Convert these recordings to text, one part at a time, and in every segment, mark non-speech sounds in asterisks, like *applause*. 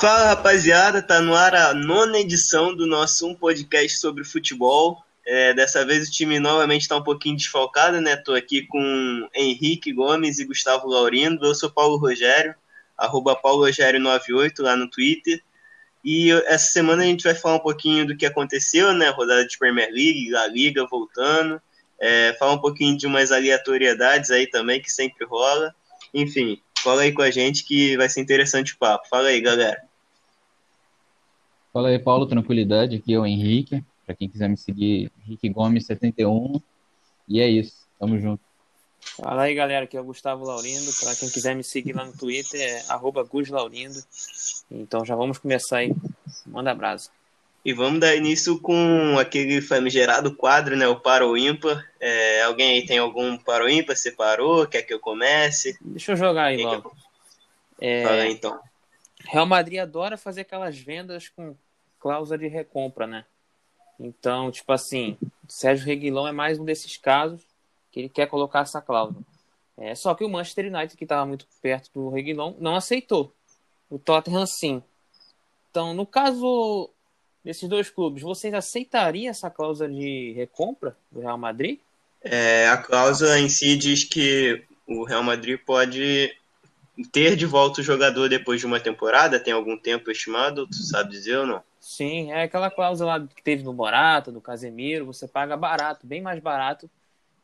Fala rapaziada, tá no ar a nona edição do nosso um podcast sobre futebol. É, dessa vez o time novamente está um pouquinho desfalcado, né? Tô aqui com Henrique Gomes e Gustavo Laurindo. Eu sou Paulo Rogério, arroba Paulo Rogério98 lá no Twitter. E essa semana a gente vai falar um pouquinho do que aconteceu, né? Rodada de Premier League, La Liga voltando. É, falar um pouquinho de umas aleatoriedades aí também que sempre rola. Enfim, fala aí com a gente que vai ser interessante o papo. Fala aí, galera. Fala aí, Paulo, tranquilidade. Aqui é o Henrique. Para quem quiser me seguir, Henrique Gomes 71. E é isso. Tamo junto. Fala aí, galera. Aqui é o Gustavo Laurindo. Para quem quiser me seguir lá no Twitter, é @guslaurindo. Então já vamos começar aí. Manda abraço. E vamos dar início com aquele famigerado quadro, né? O Para ou Ímpar. É, alguém aí tem algum Para ou Ímpar? Separou? Quer que eu comece? Deixa eu jogar aí logo. É... Fala aí, então. Real Madrid adora fazer aquelas vendas com cláusula de recompra, né? Então, tipo assim, Sérgio Reguilão é mais um desses casos que ele quer colocar essa cláusula. É, só que o Manchester United, que estava muito perto do Reguilão, não aceitou. O Tottenham sim. Então, no caso desses dois clubes, vocês aceitariam essa cláusula de recompra do Real Madrid? É, a cláusula em si diz que o Real Madrid pode ter de volta o jogador depois de uma temporada? Tem algum tempo estimado? Tu sabe dizer ou não? Sim, é aquela cláusula que teve no Morata, do Casemiro, você paga barato, bem mais barato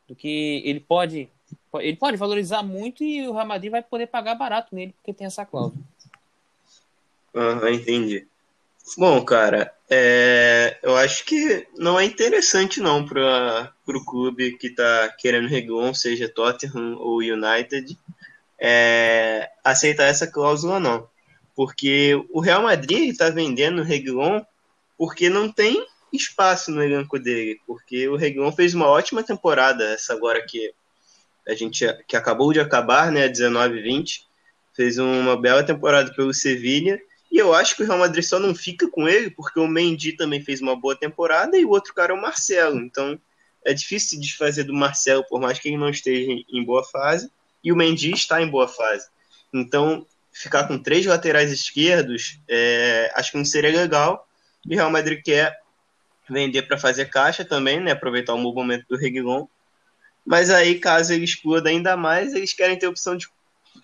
do que ele pode. Ele pode valorizar muito e o Real Madrid vai poder pagar barato nele, porque tem essa cláusula. Aham, entendi. Bom, cara, é, eu acho que não é interessante não para o clube que está querendo Regon, seja Tottenham ou United, é, aceitar essa cláusula não. Porque o Real Madrid está vendendo o Reguilon porque não tem espaço no elenco dele. Porque o Reguilon fez uma ótima temporada, essa agora que a gente que acabou de acabar, né, 19-20. Fez uma bela temporada pelo Sevilha. E eu acho que o Real Madrid só não fica com ele porque o Mendy também fez uma boa temporada e o outro cara é o Marcelo. Então é difícil se desfazer do Marcelo, por mais que ele não esteja em boa fase e o Mendy está em boa fase. Então, ficar com três laterais esquerdos, é, acho que não seria legal. E o Real Madrid quer vender para fazer caixa também, né? Aproveitar o momento do Reguilon. Mas aí, caso ele exploda ainda mais, eles querem ter opção de,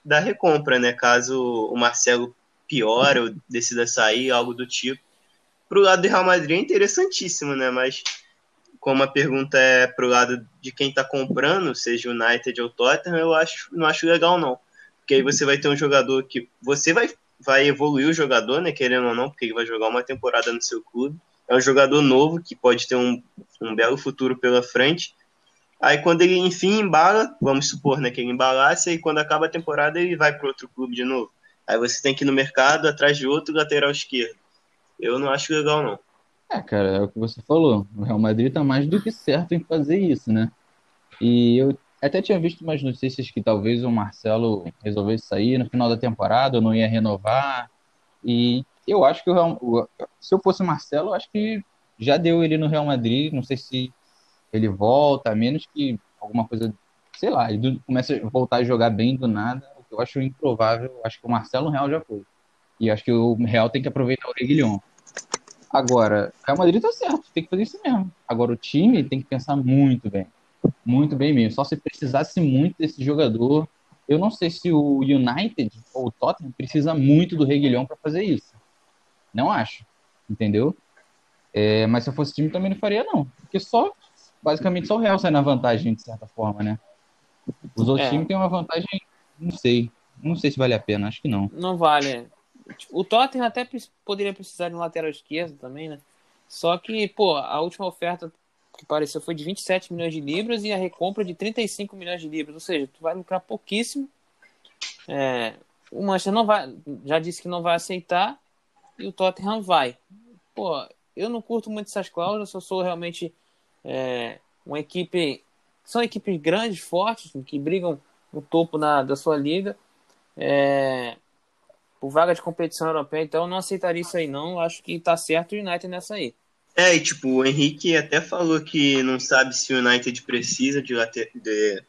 da recompra, né? Caso o Marcelo piore ou decida sair, algo do tipo. Para o lado do Real Madrid é interessantíssimo, né? Mas como a pergunta é pro lado de quem está comprando, seja United ou Tottenham, eu acho, não acho legal não. Porque aí você vai ter um jogador que você vai, vai evoluir o jogador, né, querendo ou não, porque ele vai jogar uma temporada no seu clube. É um jogador novo que pode ter um, um belo futuro pela frente. Aí quando ele enfim embala, vamos supor, né, que ele embalasse, e quando acaba a temporada ele vai para outro clube de novo. Aí você tem que ir no mercado atrás de outro lateral esquerdo. Eu não acho legal não. É, cara, é o que você falou. O Real Madrid tá mais do que certo em fazer isso, né? E eu até tinha visto umas notícias que talvez o Marcelo resolvesse sair no final da temporada, não ia renovar. E eu acho que o Real, se eu fosse o Marcelo, eu acho que já deu ele no Real Madrid. Não sei se ele volta, a menos que alguma coisa, sei lá, ele comece a voltar a jogar bem do nada. O que eu acho improvável. Eu acho que o Marcelo Real já foi. E acho que o Real tem que aproveitar o Reguilhão. Agora, o Real Madrid tá certo, tem que fazer isso mesmo. Agora, o time tem que pensar muito bem. Muito bem mesmo. Só se precisasse muito desse jogador. Eu não sei se o United ou o Tottenham precisa muito do Reguilhão para fazer isso. Não acho. Entendeu? É, mas se eu fosse time também não faria, não. Porque só, basicamente, só o Real sai na vantagem, de certa forma, né? Os outros é. times têm uma vantagem, não sei. Não sei se vale a pena, acho que não. Não vale. O Tottenham até poderia precisar de um lateral esquerdo também, né? Só que, pô, a última oferta que apareceu foi de 27 milhões de libras e a recompra de 35 milhões de libras. Ou seja, tu vai lucrar pouquíssimo. É, o Manchester não vai, já disse que não vai aceitar e o Tottenham vai. Pô, eu não curto muito essas cláusulas, eu sou realmente é, uma equipe. São equipes grandes, fortes, que brigam no topo na, da sua liga. É, por vaga de competição europeia, então eu não aceitaria isso aí, não. Acho que tá certo o United nessa aí. É, e tipo, o Henrique até falou que não sabe se o United precisa de, de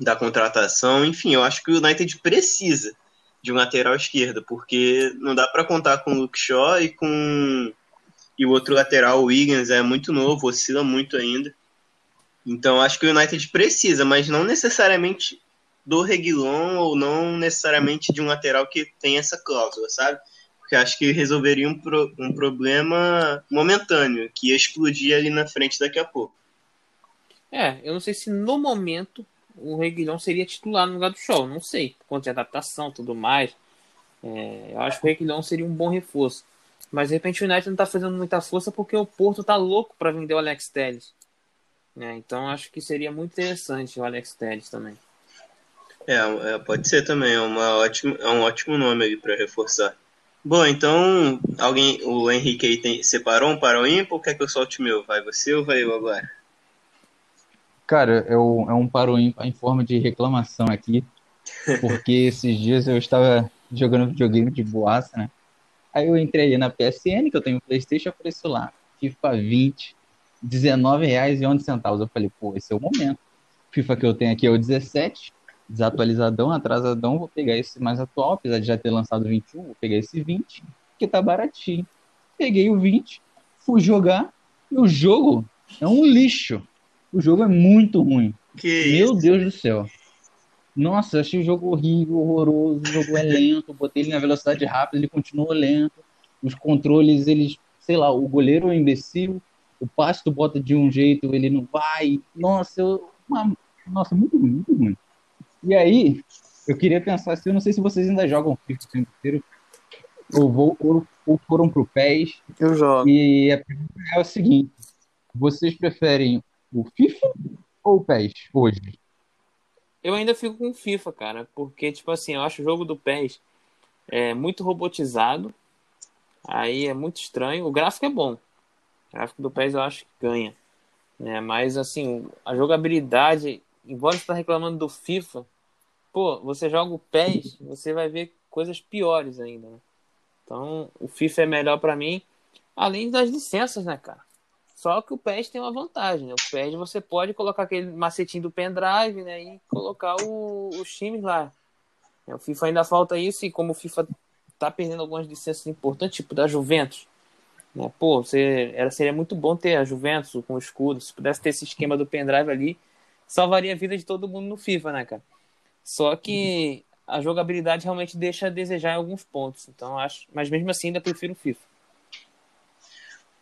da contratação. Enfim, eu acho que o United precisa de um lateral esquerdo, porque não dá para contar com o Luke Shaw e com e o outro lateral, o Wiggins, é muito novo, oscila muito ainda. Então acho que o United precisa, mas não necessariamente do Reguilon ou não necessariamente de um lateral que tem essa cláusula, sabe? Porque acho que resolveria um, pro, um problema momentâneo, que ia explodir ali na frente daqui a pouco. É, eu não sei se no momento o Reguilhão seria titular no lugar do Shaw, não sei, por conta de adaptação tudo mais. É, eu acho que o Reguilhão seria um bom reforço. Mas de repente o United não tá fazendo muita força porque o Porto tá louco para vender o Alex Telles. É, então acho que seria muito interessante o Alex Telles também. É, é, pode ser também, é, uma ótima, é um ótimo nome ali para reforçar. Bom, então, alguém, o Henrique aí tem, separou um para o ímpar ou quer que eu solte meu? Vai você ou vai eu agora? Cara, é, o, é um para o ímpar em forma de reclamação aqui, porque *laughs* esses dias eu estava jogando videogame de boaça, né? Aí eu entrei na PSN, que eu tenho um Playstation, apareceu lá, FIFA 20, R$19,11. Eu falei, pô, esse é o momento. FIFA que eu tenho aqui é o 17, desatualizadão, atrasadão, vou pegar esse mais atual, apesar de já ter lançado 21, vou pegar esse 20, que tá baratinho. Peguei o 20, fui jogar, e o jogo é um lixo. O jogo é muito ruim. Que Meu isso? Deus do céu. Nossa, eu achei o jogo horrível, horroroso, o jogo é lento, botei ele na velocidade rápida, ele continuou lento. Os controles, eles, sei lá, o goleiro é um imbecil, o passe tu bota de um jeito, ele não vai. Nossa, eu, uma, nossa, muito ruim, muito ruim. E aí, eu queria pensar assim, eu não sei se vocês ainda jogam FIFA o tempo inteiro, ou, vou, ou, ou foram pro PES, Eu jogo. e a pergunta é o seguinte, vocês preferem o FIFA ou o PES hoje? Eu ainda fico com FIFA, cara, porque, tipo assim, eu acho o jogo do PES é, muito robotizado, aí é muito estranho. O gráfico é bom, o gráfico do PES eu acho que ganha, né? Mas, assim, a jogabilidade, embora você tá reclamando do FIFA, pô, você joga o PES, você vai ver coisas piores ainda, né? Então, o FIFA é melhor pra mim, além das licenças, né, cara? Só que o PES tem uma vantagem, né? O PES você pode colocar aquele macetinho do pendrive, né? E colocar o- os times lá. É, O FIFA ainda falta isso, e como o FIFA tá perdendo algumas licenças importantes, tipo da Juventus, né? Pô, você, era, seria muito bom ter a Juventus com o escudo. Se pudesse ter esse esquema do pendrive ali, salvaria a vida de todo mundo no FIFA, né, cara? Só que a jogabilidade realmente deixa a desejar em alguns pontos. Então acho, mas mesmo assim ainda prefiro o FIFA.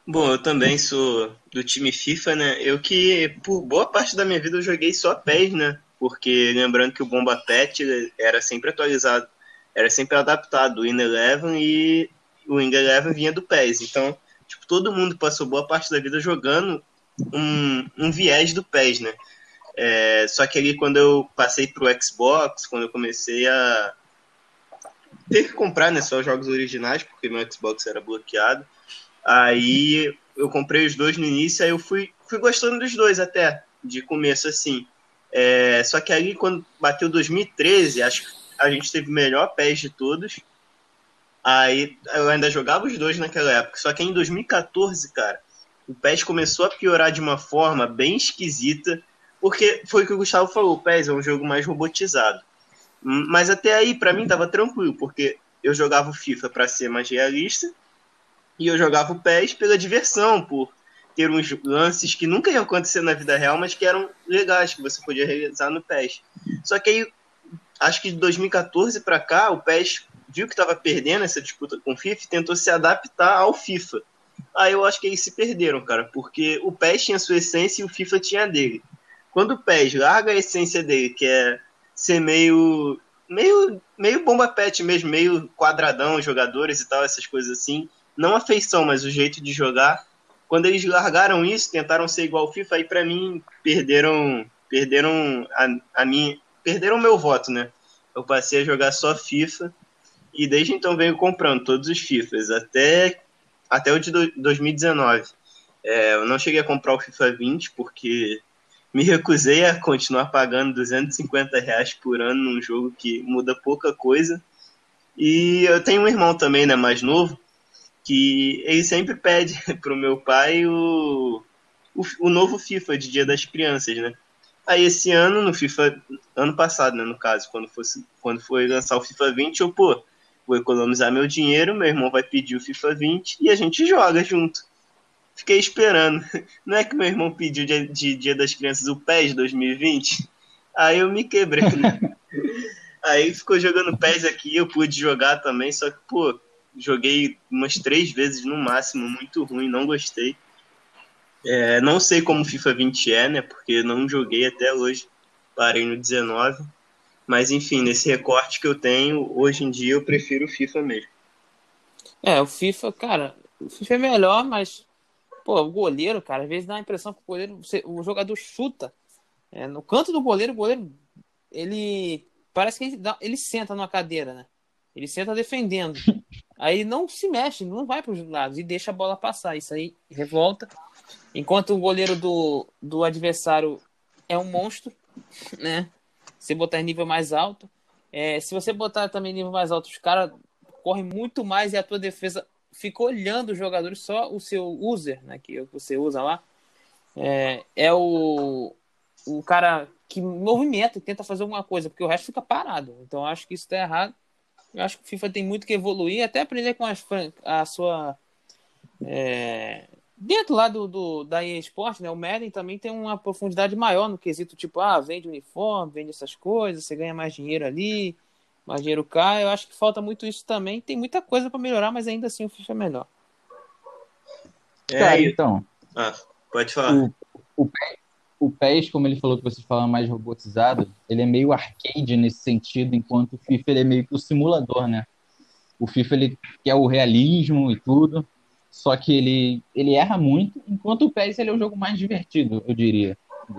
Bom, eu também sou do time FIFA, né? Eu que, por boa parte da minha vida, eu joguei só PES, né? Porque lembrando que o Bomba Pet era sempre atualizado, era sempre adaptado, o Win Eleven e o Win Eleven vinha do PES. Então, tipo, todo mundo passou boa parte da vida jogando um, um viés do PES, né? É, só que ali quando eu passei pro Xbox, quando eu comecei a ter que comprar né, só os jogos originais, porque meu Xbox era bloqueado, Aí eu comprei os dois no início, aí eu fui, fui gostando dos dois até, de começo assim. É, só que aí quando bateu 2013, acho que a gente teve o melhor PES de todos. Aí eu ainda jogava os dois naquela época. Só que em 2014, cara, o PES começou a piorar de uma forma bem esquisita, porque foi o que o Gustavo falou, o PES é um jogo mais robotizado. Hum, Mas até aí, pra mim, tava tranquilo, porque eu jogava o FIFA pra ser mais realista, e eu jogava o PES pela diversão, por ter uns lances que nunca iam acontecer na vida real, mas que eram legais, que você podia realizar no PES. Só que aí, acho que de 2014 para cá, o PES viu que estava perdendo essa disputa com o FIFA e tentou se adaptar ao FIFA. Aí eu acho que eles se perderam, cara, porque o PES tinha sua essência e o FIFA tinha a dele. Quando o PES larga a essência dele, que é ser meio meio meio bomba pet mesmo, meio quadradão, jogadores e tal, essas coisas assim, não a feição, mas o jeito de jogar. Quando eles largaram isso, tentaram ser igual ao FIFA, aí para mim perderam, perderam a, a minha, perderam o meu voto, né? Eu passei a jogar só FIFA e desde então venho comprando todos os FIFAs até até o de do- 2019. É, eu não cheguei a comprar o FIFA 20 porque me recusei a continuar pagando 250 reais por ano num jogo que muda pouca coisa. E eu tenho um irmão também, né, mais novo, que ele sempre pede *laughs* pro meu pai o, o, o novo FIFA de Dia das Crianças, né? Aí esse ano, no FIFA ano passado, né, no caso, quando, fosse, quando foi lançar o FIFA 20, eu, pô, vou economizar meu dinheiro, meu irmão vai pedir o FIFA 20 e a gente joga junto. Fiquei esperando. Não é que meu irmão pediu de, de Dia das Crianças o PES 2020? Aí eu me quebrei. Né? *laughs* Aí ficou jogando PES aqui, eu pude jogar também, só que, pô, joguei umas três vezes no máximo, muito ruim, não gostei. É, não sei como o FIFA 20 é, né? Porque não joguei até hoje, parei no 19. Mas enfim, nesse recorte que eu tenho, hoje em dia eu prefiro o FIFA mesmo. É, o FIFA, cara, o FIFA é melhor, mas, pô, o goleiro, cara, às vezes dá a impressão que o goleiro, o jogador chuta. É, no canto do goleiro, o goleiro, ele parece que ele, dá, ele senta numa cadeira, né? Ele senta defendendo. *laughs* Aí não se mexe, não vai para os lados e deixa a bola passar. Isso aí revolta. Enquanto o goleiro do, do adversário é um monstro, né? Se botar em nível mais alto. É, se você botar também em nível mais alto, os caras correm muito mais e a tua defesa fica olhando os jogadores, só o seu user, né? Que você usa lá. É, é o, o cara que movimenta e tenta fazer alguma coisa, porque o resto fica parado. Então acho que isso está errado. Eu acho que o FIFA tem muito que evoluir, até aprender com as, a sua. É, dentro lá do, do, da EA Sport, né? O Madden também tem uma profundidade maior no quesito, tipo, ah, vende uniforme, vende essas coisas, você ganha mais dinheiro ali, mais dinheiro cai. Eu acho que falta muito isso também. Tem muita coisa para melhorar, mas ainda assim o FIFA é melhor. É, Cara, então. Ah, pode falar. O, o, o PES, como ele falou que você fala mais robotizado, ele é meio arcade nesse sentido, enquanto o FIFA ele é meio que o simulador, né? O FIFA ele quer o realismo e tudo, só que ele, ele erra muito, enquanto o PES ele é o jogo mais divertido, eu diria.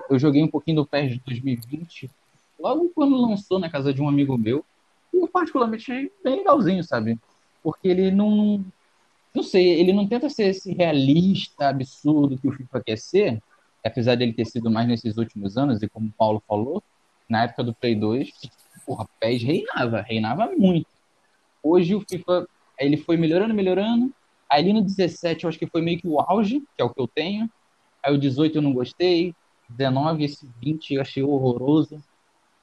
Eu joguei um pouquinho do PES de 2020, logo quando lançou na casa de um amigo meu, eu particularmente bem legalzinho, sabe? Porque ele não, não sei, ele não tenta ser esse realista absurdo que o FIFA quer ser, apesar dele ter sido mais nesses últimos anos, e como o Paulo falou, na época do Play 2, porra, PES reinava, reinava muito. Hoje o FIFA, ele foi melhorando, melhorando. Ali no 17 eu acho que foi meio que o auge, que é o que eu tenho. Aí o 18 eu não gostei. 19, esse 20 eu achei horroroso.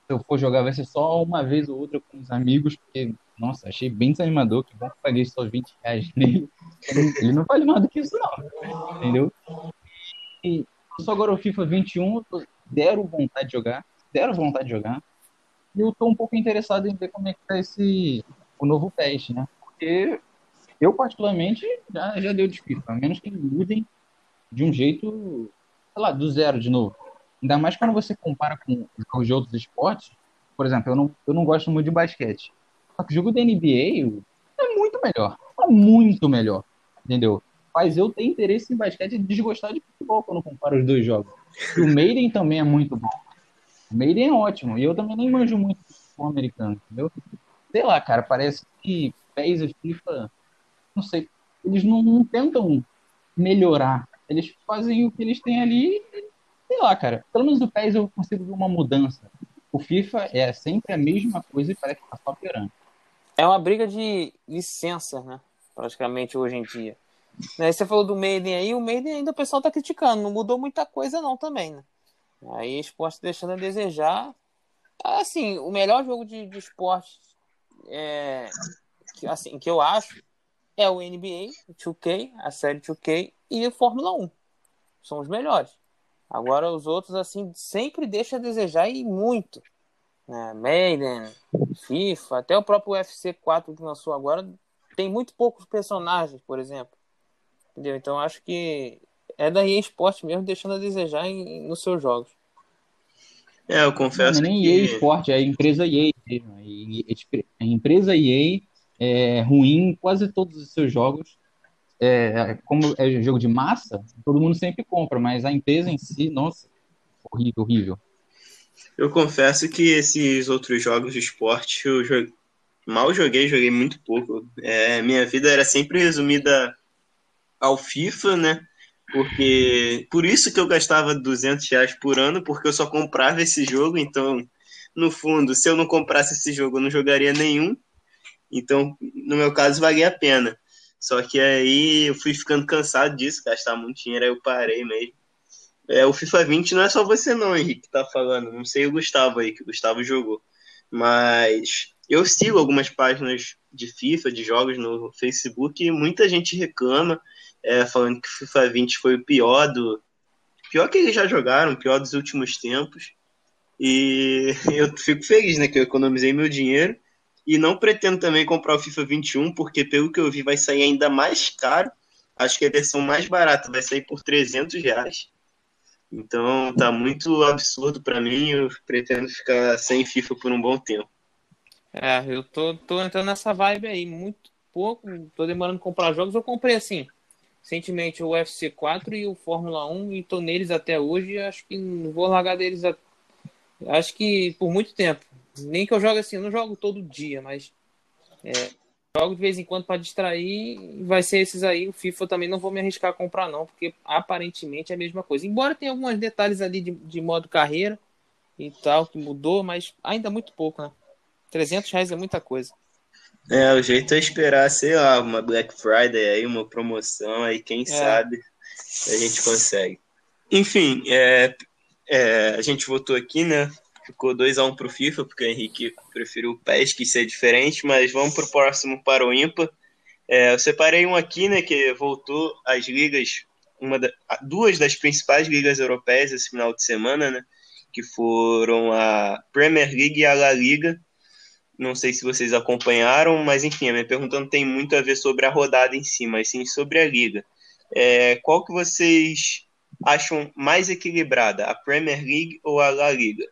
Eu for jogar, vai ser só uma vez ou outra com os amigos, porque, nossa, achei bem desanimador. Que bom que paguei só 20 reais nele. Ele não vale mais do que isso, não. Entendeu? E, só agora o FIFA 21, eu tô zero vontade de jogar, zero vontade de jogar. E eu tô um pouco interessado em ver como é que tá esse o novo PES, né? Porque eu particularmente já, já deu de FIFA, a menos que mudem de um jeito, sei lá, do zero de novo. Ainda mais quando você compara com os outros esportes. Por exemplo, eu não, eu não gosto muito de basquete. Só que o jogo da NBA é muito melhor. É muito melhor. Entendeu? faz eu ter interesse em basquete e desgostar de futebol quando comparo os dois jogos. E o Maiden também é muito bom. O Maiden é ótimo. E eu também nem manjo muito de futebol americano, entendeu? Sei lá, cara, parece que PES e FIFA, não sei, eles não, não tentam melhorar. Eles fazem o que eles têm ali lá, cara. Pelo menos o PES eu consigo ver uma mudança. O FIFA é sempre a mesma coisa e parece que tá só piorando. É uma briga de licença, né? Praticamente hoje em dia. Né? Você falou do Maiden aí, o Maiden ainda o pessoal tá criticando, não mudou muita coisa não também, né? Aí esporte deixando a desejar. Assim, o melhor jogo de, de esporte é, que, assim, que eu acho é o NBA, o 2K, a série 2K e a Fórmula 1. São os melhores. Agora os outros, assim, sempre deixa a desejar e muito. Né? Maiden, FIFA, até o próprio UFC 4 que lançou agora, tem muito poucos personagens, por exemplo. Entendeu? Então acho que é da EA Sport mesmo, deixando a desejar em, nos seus jogos. É, eu confesso não, é nem que... EA Sport, é a empresa EA. A empresa EA é ruim em quase todos os seus jogos. É, como é jogo de massa, todo mundo sempre compra, mas a empresa em si, nossa, horrível, horrível. Eu confesso que esses outros jogos de esporte eu mal joguei, joguei muito pouco. É, minha vida era sempre resumida ao FIFA, né? Porque por isso que eu gastava 200 reais por ano, porque eu só comprava esse jogo. Então, no fundo, se eu não comprasse esse jogo, eu não jogaria nenhum. Então, no meu caso, valia a pena. Só que aí eu fui ficando cansado disso, gastar muito dinheiro, aí eu parei mesmo. É, o FIFA 20 não é só você não, Henrique, que tá falando. Não sei o Gustavo aí, que o Gustavo jogou. Mas eu sigo algumas páginas de FIFA, de jogos no Facebook, e muita gente reclama, é, falando que o FIFA 20 foi o pior do. Pior que eles já jogaram, pior dos últimos tempos. E *laughs* eu fico feliz, né? Que eu economizei meu dinheiro. E não pretendo também comprar o FIFA 21, porque pelo que eu vi vai sair ainda mais caro. Acho que a versão mais barata vai sair por 300 reais. Então tá muito absurdo para mim. Eu pretendo ficar sem FIFA por um bom tempo. É, eu tô, tô entrando nessa vibe aí, muito pouco. Tô demorando comprar jogos. Eu comprei assim, recentemente o UFC 4 e o Fórmula 1 e tô neles até hoje. Acho que não vou largar deles. A... Acho que por muito tempo. Nem que eu jogue assim, eu não jogo todo dia, mas é, jogo de vez em quando para distrair. Vai ser esses aí. O FIFA também não vou me arriscar a comprar, não, porque aparentemente é a mesma coisa. Embora tenha alguns detalhes ali de, de modo carreira e tal, que mudou, mas ainda muito pouco, né? 300 reais é muita coisa. É, o jeito é esperar, sei lá, uma Black Friday aí, uma promoção, aí quem é. sabe a gente consegue. Enfim, é, é, a gente votou aqui, né? Ficou 2x1 um pro FIFA, porque o Henrique preferiu o PES, que ser diferente, mas vamos pro próximo para o ímpar. É, eu separei um aqui, né, que voltou às ligas, uma da, duas das principais ligas europeias esse final de semana, né, que foram a Premier League e a La Liga. Não sei se vocês acompanharam, mas enfim, a minha pergunta não tem muito a ver sobre a rodada em si, mas sim sobre a liga. É, qual que vocês acham mais equilibrada, a Premier League ou a La Liga?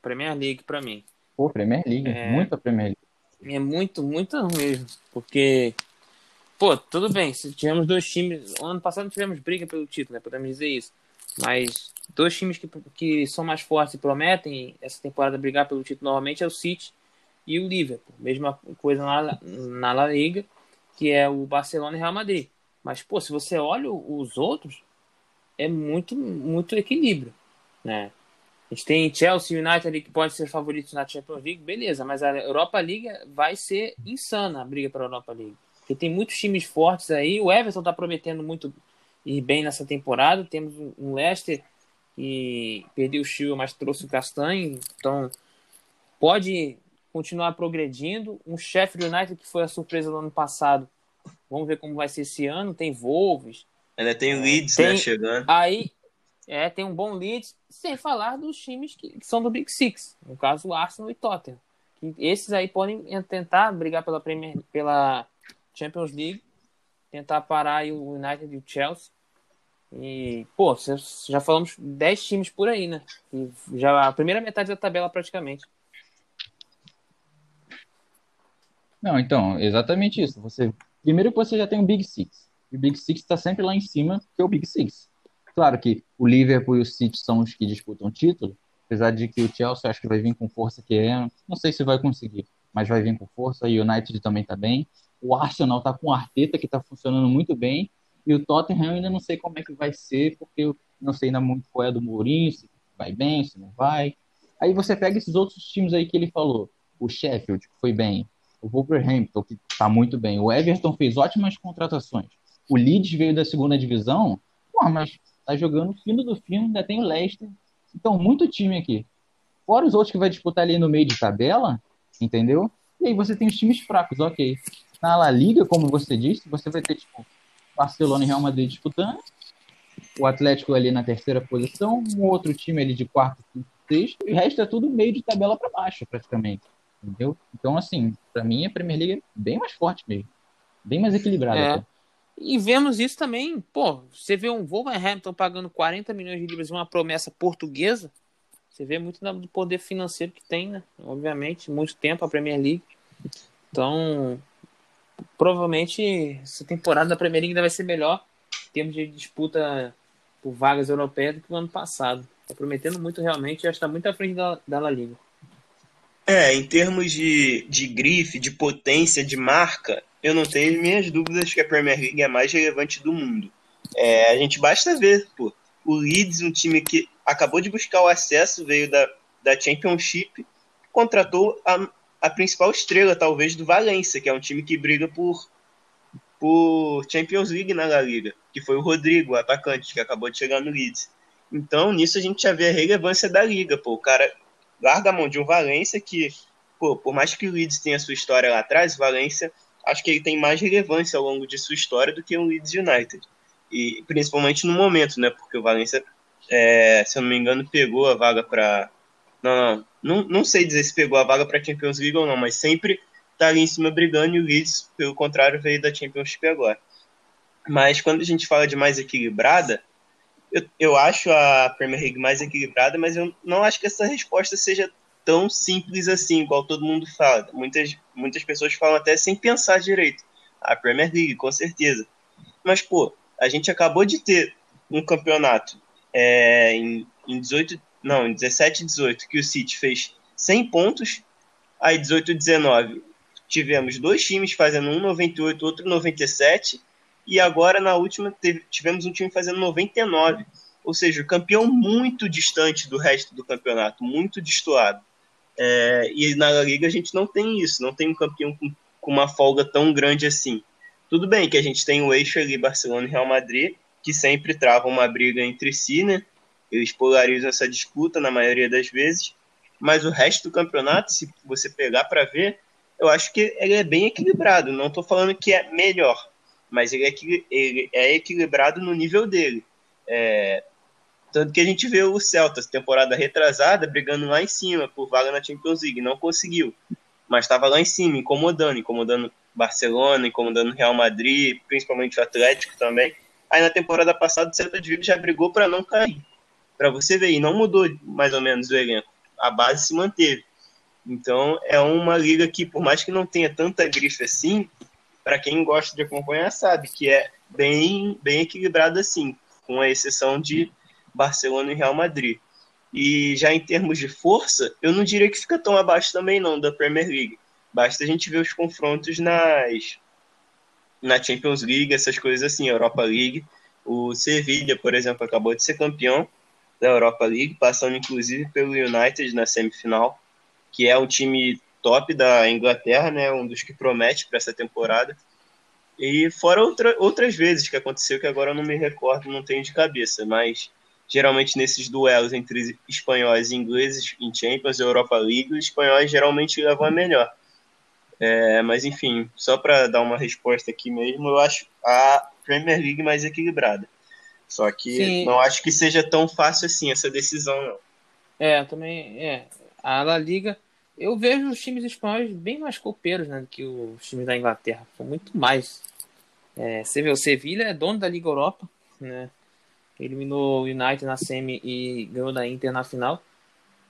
Premier League para mim. Pô, Premier League, é... muito a Premier League. É muito, muito mesmo, porque pô, tudo bem, se tivemos dois times, ano passado não tivemos briga pelo título, né, podemos dizer isso. Mas dois times que, que são mais fortes e prometem essa temporada brigar pelo título normalmente é o City e o Liverpool. Mesma coisa na, na La Liga, que é o Barcelona e Real Madrid. Mas, pô, se você olha os outros, é muito, muito equilíbrio, né? A gente tem Chelsea United ali que pode ser favoritos na Champions League, beleza, mas a Europa League vai ser insana a briga para a Europa League. Porque tem muitos times fortes aí, o Everton está prometendo muito ir bem nessa temporada. Temos um Leicester que perdeu o Chile, mas trouxe o Castanho, então pode continuar progredindo. Um Sheffield United que foi a surpresa do ano passado. Vamos ver como vai ser esse ano. Tem Wolves. Ainda tem o Leeds, né, tem, né, chegando. Aí, é, tem um bom Leeds, sem falar dos times que, que são do Big Six, no caso Arsenal e Tottenham. Que esses aí podem tentar brigar pela, Premier, pela Champions League, tentar parar o United e o Chelsea. E, pô, já falamos 10 times por aí, né? E já a primeira metade da tabela praticamente. Não, então, exatamente isso. Você primeiro que você já tem o Big Six. E o Big Six está sempre lá em cima, que é o Big Six. Claro que o Liverpool e o City são os que disputam o título, apesar de que o Chelsea acho que vai vir com força que é, não sei se vai conseguir, mas vai vir com força. E o United também está bem. O Arsenal está com o Arteta que está funcionando muito bem e o Tottenham ainda não sei como é que vai ser, porque eu não sei ainda muito qual é do Mourinho, se vai bem, se não vai. Aí você pega esses outros times aí que ele falou. O Sheffield, que foi bem. O Wolverhampton, que está muito bem. O Everton fez ótimas contratações. O Leeds veio da segunda divisão, pô, mas tá jogando fino do fino, ainda tem o Leicester. Então, muito time aqui. Fora os outros que vai disputar ali no meio de tabela, entendeu? E aí você tem os times fracos, ok. Na La Liga, como você disse, você vai ter, tipo, Barcelona e Real Madrid disputando, o Atlético ali na terceira posição, um outro time ali de quarto, quinto, sexto, e o resto é tudo meio de tabela para baixo, praticamente. Entendeu? Então, assim, para mim a Premier League é bem mais forte mesmo. Bem mais equilibrada. É. E vemos isso também, pô, você vê um Wolverhampton pagando 40 milhões de libras uma promessa portuguesa, você vê muito do poder financeiro que tem, né? Obviamente, muito tempo a Premier League. Então, provavelmente essa temporada da Premier League ainda vai ser melhor em termos de disputa por vagas europeias do que o ano passado. Está prometendo muito realmente, já está muito à frente da, da La Liga. É, em termos de, de grife, de potência, de marca, eu não tenho minhas dúvidas que a Premier League é a mais relevante do mundo. É, a gente basta ver, pô, o Leeds, um time que acabou de buscar o acesso, veio da, da Championship, contratou a, a principal estrela, talvez, do Valência, que é um time que briga por, por Champions League na La Liga, que foi o Rodrigo, o atacante, que acabou de chegar no Leeds. Então, nisso a gente já vê a relevância da liga, pô. O cara larga a mão de um Valência que, pô, por mais que o Leeds tenha sua história lá atrás, o Valência acho que ele tem mais relevância ao longo de sua história do que o Leeds United. E principalmente no momento, né? Porque o Valência, é, se eu não me engano, pegou a vaga para não, não, não, não sei dizer se pegou a vaga para Champions League ou não, mas sempre tá ali em cima brigando e o Leeds, pelo contrário, veio da Championship agora. Mas quando a gente fala de mais equilibrada, eu, eu acho a Premier League mais equilibrada, mas eu não acho que essa resposta seja tão simples assim, igual todo mundo fala. Muitas, muitas pessoas falam até sem pensar direito. A Premier League, com certeza. Mas, pô, a gente acabou de ter um campeonato é, em, em 18, não, em 17 e 18, que o City fez 100 pontos, aí 18 e 19 tivemos dois times fazendo um 98, outro 97, e agora na última teve, tivemos um time fazendo 99. Ou seja, campeão muito distante do resto do campeonato, muito destoado. É, e na Liga a gente não tem isso, não tem um campeão com, com, uma folga tão grande assim. Tudo bem que a gente tem o eixo ali, Barcelona e Real Madrid, que sempre travam uma briga entre si, né? Eles polarizam essa disputa na maioria das vezes, mas o resto do campeonato, se você pegar para ver, eu acho que ele é bem equilibrado. Não estou falando que é melhor, mas ele é, ele é equilibrado no nível dele. É, tanto que a gente vê o Celta, temporada retrasada, brigando lá em cima por vaga na Champions League. Não conseguiu, mas estava lá em cima, incomodando, incomodando Barcelona, incomodando Real Madrid, principalmente o Atlético também. Aí na temporada passada o Celta de Vigo já brigou para não cair. Para você ver, e não mudou mais ou menos o elenco. A base se manteve. Então é uma liga que, por mais que não tenha tanta grife assim, para quem gosta de acompanhar sabe que é bem, bem equilibrado assim, com a exceção de Barcelona e Real Madrid. E já em termos de força, eu não diria que fica tão abaixo também não da Premier League. Basta a gente ver os confrontos nas na Champions League, essas coisas assim, Europa League. O Sevilla, por exemplo, acabou de ser campeão da Europa League, passando inclusive pelo United na semifinal, que é um time top da Inglaterra, né, um dos que promete para essa temporada. E fora outra, outras vezes que aconteceu que agora eu não me recordo, não tenho de cabeça, mas geralmente nesses duelos entre espanhóis e ingleses em Champions Europa League, os espanhóis geralmente levam a melhor. É, mas enfim, só para dar uma resposta aqui mesmo, eu acho a Premier League mais equilibrada. Só que Sim. não acho que seja tão fácil assim essa decisão, não. É, também é. A La Liga, eu vejo os times espanhóis bem mais copeiros né, do que os times da Inglaterra. São muito mais. É, você vê, o Sevilla é dono da Liga Europa, né? eliminou o United na semi e ganhou da Inter na final.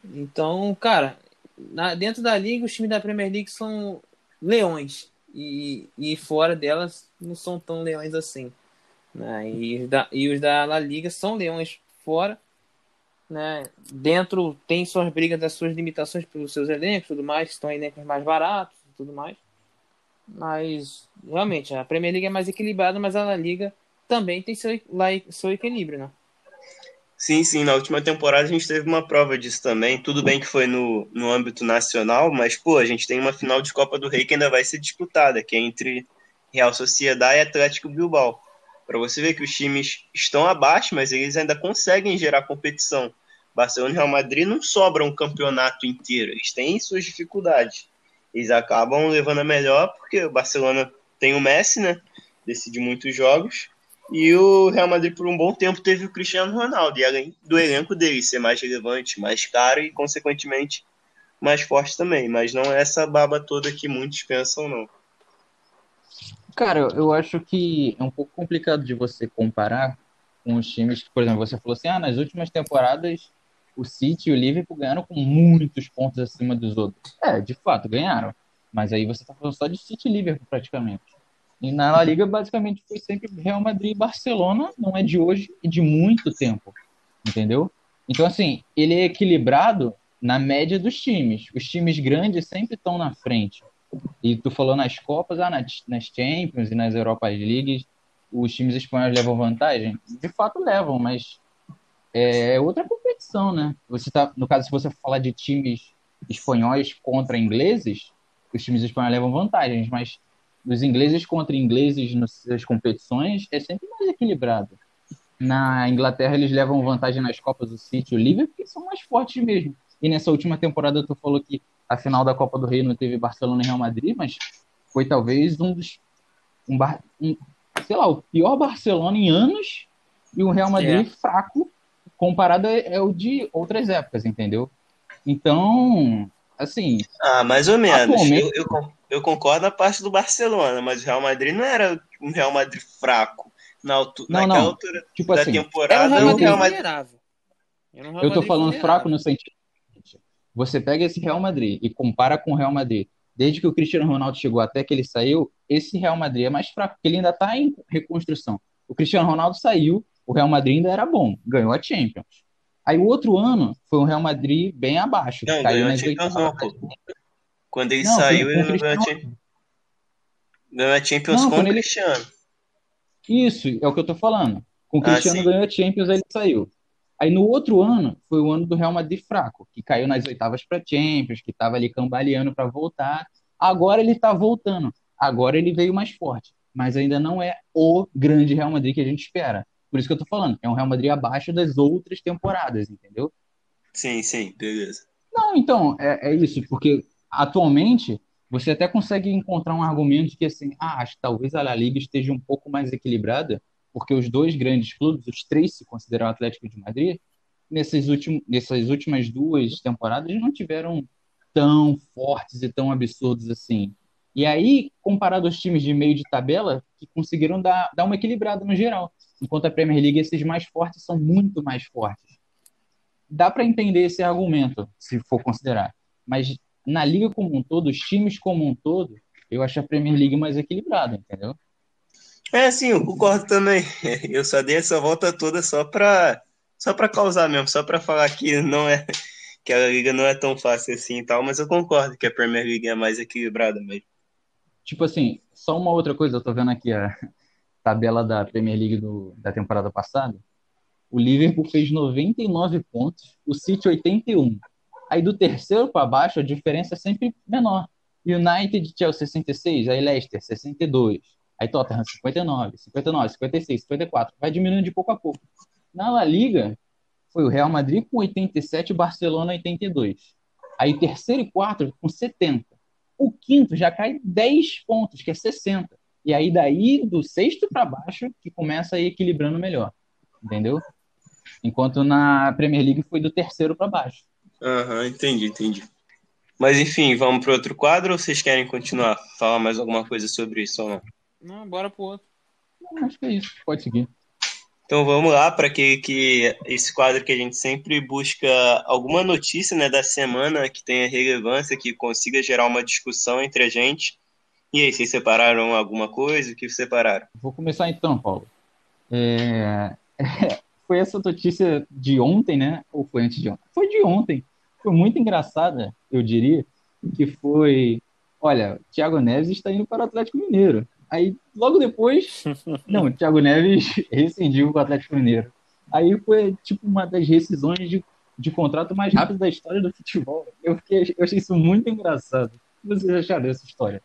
Então, cara, na, dentro da liga, os times da Premier League são leões. E, e fora delas não são tão leões assim. Né? E, da, e os da La Liga são leões fora. Né? Dentro tem suas brigas das suas limitações pelos seus elencos tudo mais, estão elencos mais baratos e tudo mais. Mas realmente a Premier League é mais equilibrada, mas a La Liga também tem seu, seu equilíbrio, né? Sim, sim, na última temporada a gente teve uma prova disso também. Tudo bem que foi no, no âmbito nacional, mas, pô, a gente tem uma final de Copa do Rei que ainda vai ser disputada, que é entre Real Sociedade e Atlético Bilbao. Para você ver que os times estão abaixo, mas eles ainda conseguem gerar competição. Barcelona e Real Madrid não sobram um campeonato inteiro, eles têm suas dificuldades. Eles acabam levando a melhor porque o Barcelona tem o Messi, né? Decide muitos jogos e o Real Madrid, por um bom tempo, teve o Cristiano Ronaldo, e além do elenco dele ser mais relevante, mais caro e, consequentemente, mais forte também. Mas não é essa baba toda que muitos pensam, não. Cara, eu acho que é um pouco complicado de você comparar com os times que, por exemplo, você falou assim: ah, nas últimas temporadas o City e o Liverpool ganharam com muitos pontos acima dos outros. É, de fato, ganharam. Mas aí você tá falando só de City e Liverpool, praticamente. E na La Liga, basicamente, foi sempre Real Madrid e Barcelona, não é de hoje e de muito tempo, entendeu? Então, assim, ele é equilibrado na média dos times. Os times grandes sempre estão na frente. E tu falou nas Copas, ah, nas, nas Champions e nas Europa Leagues, os times espanhóis levam vantagem? De fato levam, mas é outra competição, né? Você tá, no caso, se você falar de times espanhóis contra ingleses, os times espanhóis levam vantagens, mas dos ingleses contra ingleses nas competições é sempre mais equilibrado. Na Inglaterra eles levam vantagem nas Copas do City e o Liverpool porque são mais fortes mesmo. E nessa última temporada tu falou que a final da Copa do Rei não teve Barcelona e Real Madrid, mas foi talvez um dos um, um sei lá, o pior Barcelona em anos e o Real Madrid é. fraco comparado é o de outras épocas, entendeu? Então, assim. Ah, mais ou menos. Atualmente... Eu, eu, eu, concordo na parte do Barcelona, mas o Real Madrid não era um Real Madrid fraco. Na altu... não, não. altura tipo da assim, temporada, é o Real Madrid. Eu, eu tô falando fraco no sentido. Você pega esse Real Madrid e compara com o Real Madrid. Desde que o Cristiano Ronaldo chegou até que ele saiu, esse Real Madrid é mais fraco, porque ele ainda está em reconstrução. O Cristiano Ronaldo saiu, o Real Madrid ainda era bom, ganhou a Champions. Aí o outro ano foi um Real Madrid bem abaixo. Não, caiu nas Champions não, pô. Quando ele não, saiu, ele ganhou a Champions. Ganhou a Champions não, com o ele... Cristiano. Isso, é o que eu tô falando. Com o ah, Cristiano ah, ganhou a Champions, aí ele saiu. Aí no outro ano, foi o ano do Real Madrid fraco, que caiu nas oitavas para Champions, que estava ali cambaleando para voltar. Agora ele está voltando. Agora ele veio mais forte. Mas ainda não é o grande Real Madrid que a gente espera. Por isso que eu tô falando, é um Real Madrid abaixo das outras temporadas, entendeu? Sim, sim, beleza. Não, então, é, é isso, porque atualmente você até consegue encontrar um argumento que assim, ah, acho que talvez a La Liga esteja um pouco mais equilibrada, porque os dois grandes clubes, os três se consideram Atlético de Madrid, nessas, nessas últimas duas temporadas não tiveram tão fortes e tão absurdos assim. E aí, comparado aos times de meio de tabela, que conseguiram dar, dar uma equilibrada no geral enquanto a Premier League esses mais fortes são muito mais fortes. Dá para entender esse argumento, se for considerar. Mas na liga como um todo, os times como um todo, eu acho a Premier League mais equilibrada, entendeu? É, sim, eu concordo também. *laughs* Eu só dei essa volta toda só para só para causar mesmo, só para falar que não é que a liga não é tão fácil assim e tal, mas eu concordo que a Premier League é mais equilibrada mesmo. Tipo assim, só uma outra coisa, eu tô vendo aqui a, tabela da Premier League do, da temporada passada, o Liverpool fez 99 pontos, o City 81. Aí do terceiro para baixo a diferença é sempre menor. United, Chelsea 66, aí Leicester 62, aí Tottenham 59, 59, 56, 54. Vai diminuindo de pouco a pouco. Na La Liga foi o Real Madrid com 87 e Barcelona 82. Aí terceiro e quarto com 70. O quinto já cai 10 pontos, que é 60. E aí, daí, do sexto para baixo, que começa a ir equilibrando melhor. Entendeu? Enquanto na Premier League foi do terceiro para baixo. Aham, uhum, entendi, entendi. Mas enfim, vamos para outro quadro ou vocês querem continuar? Falar mais alguma coisa sobre isso ou não? Não, bora pro outro. Acho que é isso, pode seguir. Então vamos lá para que, que esse quadro que a gente sempre busca alguma notícia né, da semana que tenha relevância, que consiga gerar uma discussão entre a gente. E aí, vocês separaram alguma coisa? O que separaram? Vou começar então, Paulo. É... *laughs* foi essa notícia de ontem, né? Ou foi antes de ontem? Foi de ontem. Foi muito engraçada, eu diria, que foi, olha, Thiago Neves está indo para o Atlético Mineiro. Aí, logo depois, *laughs* não, Thiago Neves *laughs* rescindiu com o Atlético Mineiro. Aí foi, tipo, uma das rescisões de, de contrato mais rápidas da história do futebol. Eu, fiquei, eu achei isso muito engraçado. O que vocês acharam dessa história?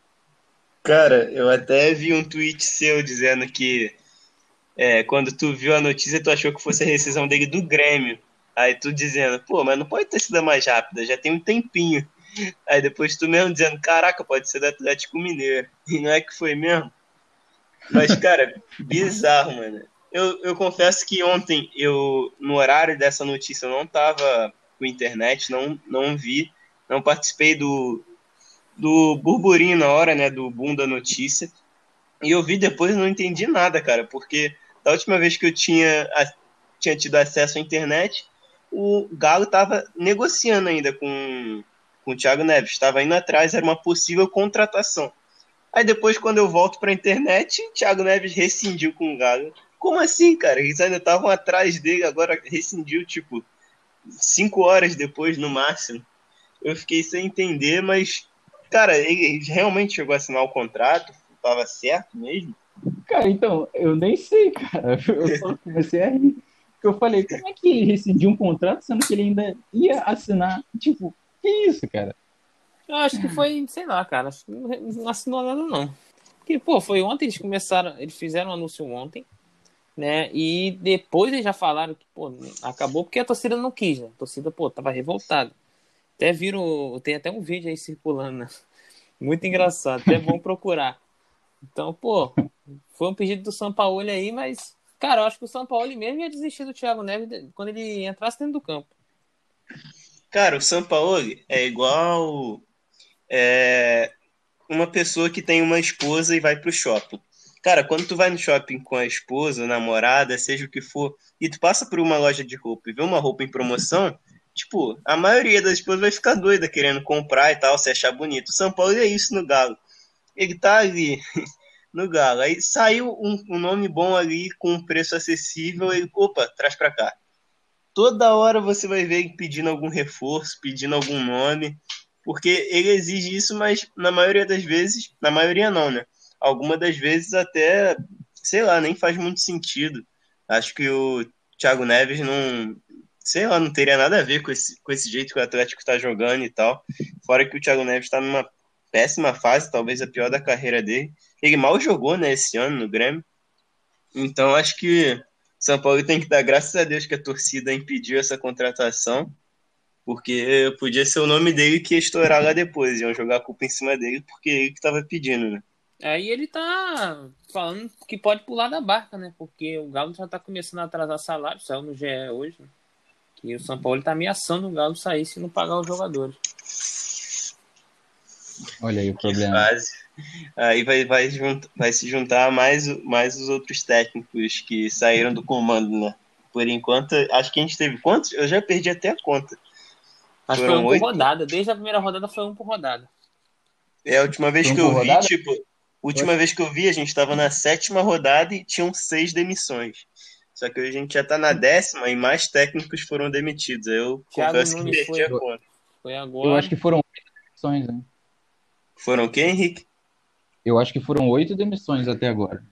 Cara, eu até vi um tweet seu dizendo que é, quando tu viu a notícia, tu achou que fosse a rescisão dele do Grêmio. Aí tu dizendo, pô, mas não pode ter sido mais rápida, já tem um tempinho. Aí depois tu mesmo dizendo, caraca, pode ser do Atlético Mineiro. E não é que foi mesmo? Mas, cara, *laughs* bizarro, mano. Eu, eu confesso que ontem, eu no horário dessa notícia, eu não tava com internet, não, não vi, não participei do, do burburinho na hora, né, do boom da notícia. E eu vi depois não entendi nada, cara, porque da última vez que eu tinha, tinha tido acesso à internet, o Galo estava negociando ainda com, com o Thiago Neves, estava indo atrás, era uma possível contratação. Aí depois, quando eu volto para a internet, Thiago Neves rescindiu com o Galo. Como assim, cara? Eles ainda estavam atrás dele, agora rescindiu, tipo, cinco horas depois, no máximo. Eu fiquei sem entender, mas Cara, ele realmente chegou a assinar o contrato? Tava certo mesmo? Cara, então, eu nem sei, cara. *laughs* Eu só comecei a rir. Eu falei, como é que ele rescindiu um contrato sendo que ele ainda ia assinar? Tipo, que isso, cara? Eu acho que foi, sei lá, cara. Não assinou nada, não. Que, pô, foi ontem, eles começaram, eles fizeram um anúncio ontem, né? E depois eles já falaram que, pô, acabou porque a torcida não quis, né? A torcida, pô, tava revoltada. Até viram, tem até um vídeo aí circulando, né? Muito engraçado, até bom procurar. Então, pô, foi um pedido do São Paulo aí, mas, cara, eu acho que o São Paulo mesmo ia desistir do Thiago Neves quando ele entrasse dentro do campo. Cara, o São Paulo é igual é, uma pessoa que tem uma esposa e vai pro shopping. Cara, quando tu vai no shopping com a esposa, namorada, seja o que for, e tu passa por uma loja de roupa e vê uma roupa em promoção, tipo, a maioria das esposas vai ficar doida querendo comprar e tal, se achar bonito. O São Paulo é isso no Galo. Ele tá ali *laughs* no Galo. Aí saiu um, um nome bom ali com um preço acessível, ele, opa, traz pra cá. Toda hora você vai ver pedindo algum reforço, pedindo algum nome, porque ele exige isso, mas na maioria das vezes, na maioria não, né? algumas das vezes até, sei lá, nem faz muito sentido. Acho que o Thiago Neves não, sei lá, não teria nada a ver com esse, com esse jeito que o Atlético está jogando e tal. Fora que o Thiago Neves está numa péssima fase, talvez a pior da carreira dele. Ele mal jogou, né, esse ano no Grêmio. Então acho que São Paulo tem que dar graças a Deus que a torcida impediu essa contratação, porque podia ser o nome dele que ia estourar lá depois, iam jogar a culpa em cima dele, porque ele que estava pedindo, né? Aí ele tá falando que pode pular da barca, né? Porque o Galo já tá começando a atrasar salário, saiu no GE hoje, né? Que o São Paulo tá ameaçando o Galo sair se não pagar os jogadores. Olha aí o problema. Aí vai, vai, vai se juntar mais, mais os outros técnicos que saíram do comando, né? Por enquanto, acho que a gente teve quantos? Eu já perdi até a conta. Acho que foi um por rodada. Desde a primeira rodada foi um por rodada. É, a última vez um que eu vi, rodada? tipo, Última vez que eu vi, a gente estava na sétima rodada e tinham seis demissões. Só que hoje a gente já está na décima e mais técnicos foram demitidos. Eu Thiago confesso Nunes que perdi foi, a conta. Foi agora. Eu acho que foram oito demissões, né? Foram quem, Henrique? Eu acho que foram oito demissões até agora.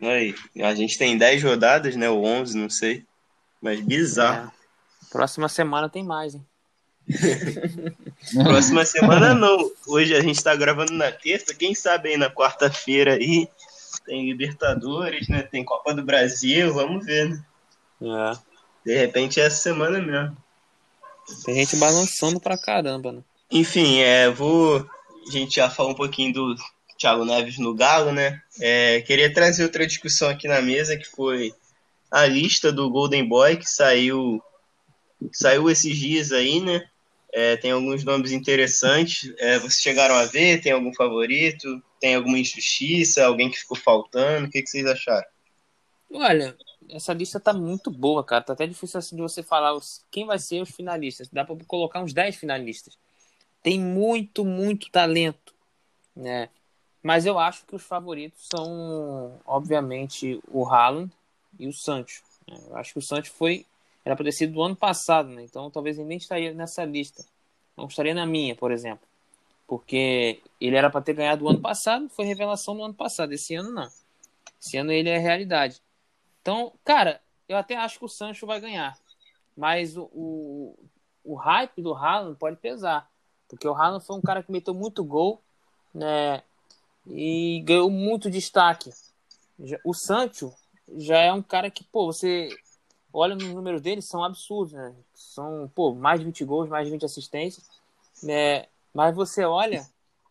Aí, a gente tem dez rodadas, né? Ou onze, não sei. Mas bizarro. É. Próxima semana tem mais, hein? *laughs* Próxima semana não. Hoje a gente está gravando na terça. Quem sabe aí na quarta-feira aí tem Libertadores, né? Tem Copa do Brasil. Vamos ver, né? É. De repente é essa semana mesmo. Tem gente balançando pra caramba, né? Enfim, é, vou. A gente já falou um pouquinho do Thiago Neves no Galo, né? É, queria trazer outra discussão aqui na mesa que foi a lista do Golden Boy que saiu saiu esses dias aí, né? É, tem alguns nomes interessantes. É, vocês chegaram a ver? Tem algum favorito? Tem alguma injustiça? Alguém que ficou faltando? O que, que vocês acharam? Olha, essa lista tá muito boa, cara. Tá até difícil assim de você falar os, quem vai ser os finalistas. Dá para colocar uns 10 finalistas. Tem muito, muito talento, né? Mas eu acho que os favoritos são, obviamente, o Haaland e o Sancho. Eu acho que o Sancho foi era para ter sido do ano passado, né? Então talvez ele nem estaria nessa lista. Não estaria na minha, por exemplo. Porque ele era para ter ganhado o ano passado, foi revelação do ano passado. Esse ano não. Esse ano ele é realidade. Então, cara, eu até acho que o Sancho vai ganhar. Mas o, o, o hype do Haaland pode pesar. Porque o Haaland foi um cara que meteu muito gol, né? E ganhou muito destaque. O Sancho já é um cara que, pô, você olha no número deles, são absurdos, né? São, pô, mais de 20 gols, mais de 20 assistências. Né? Mas você olha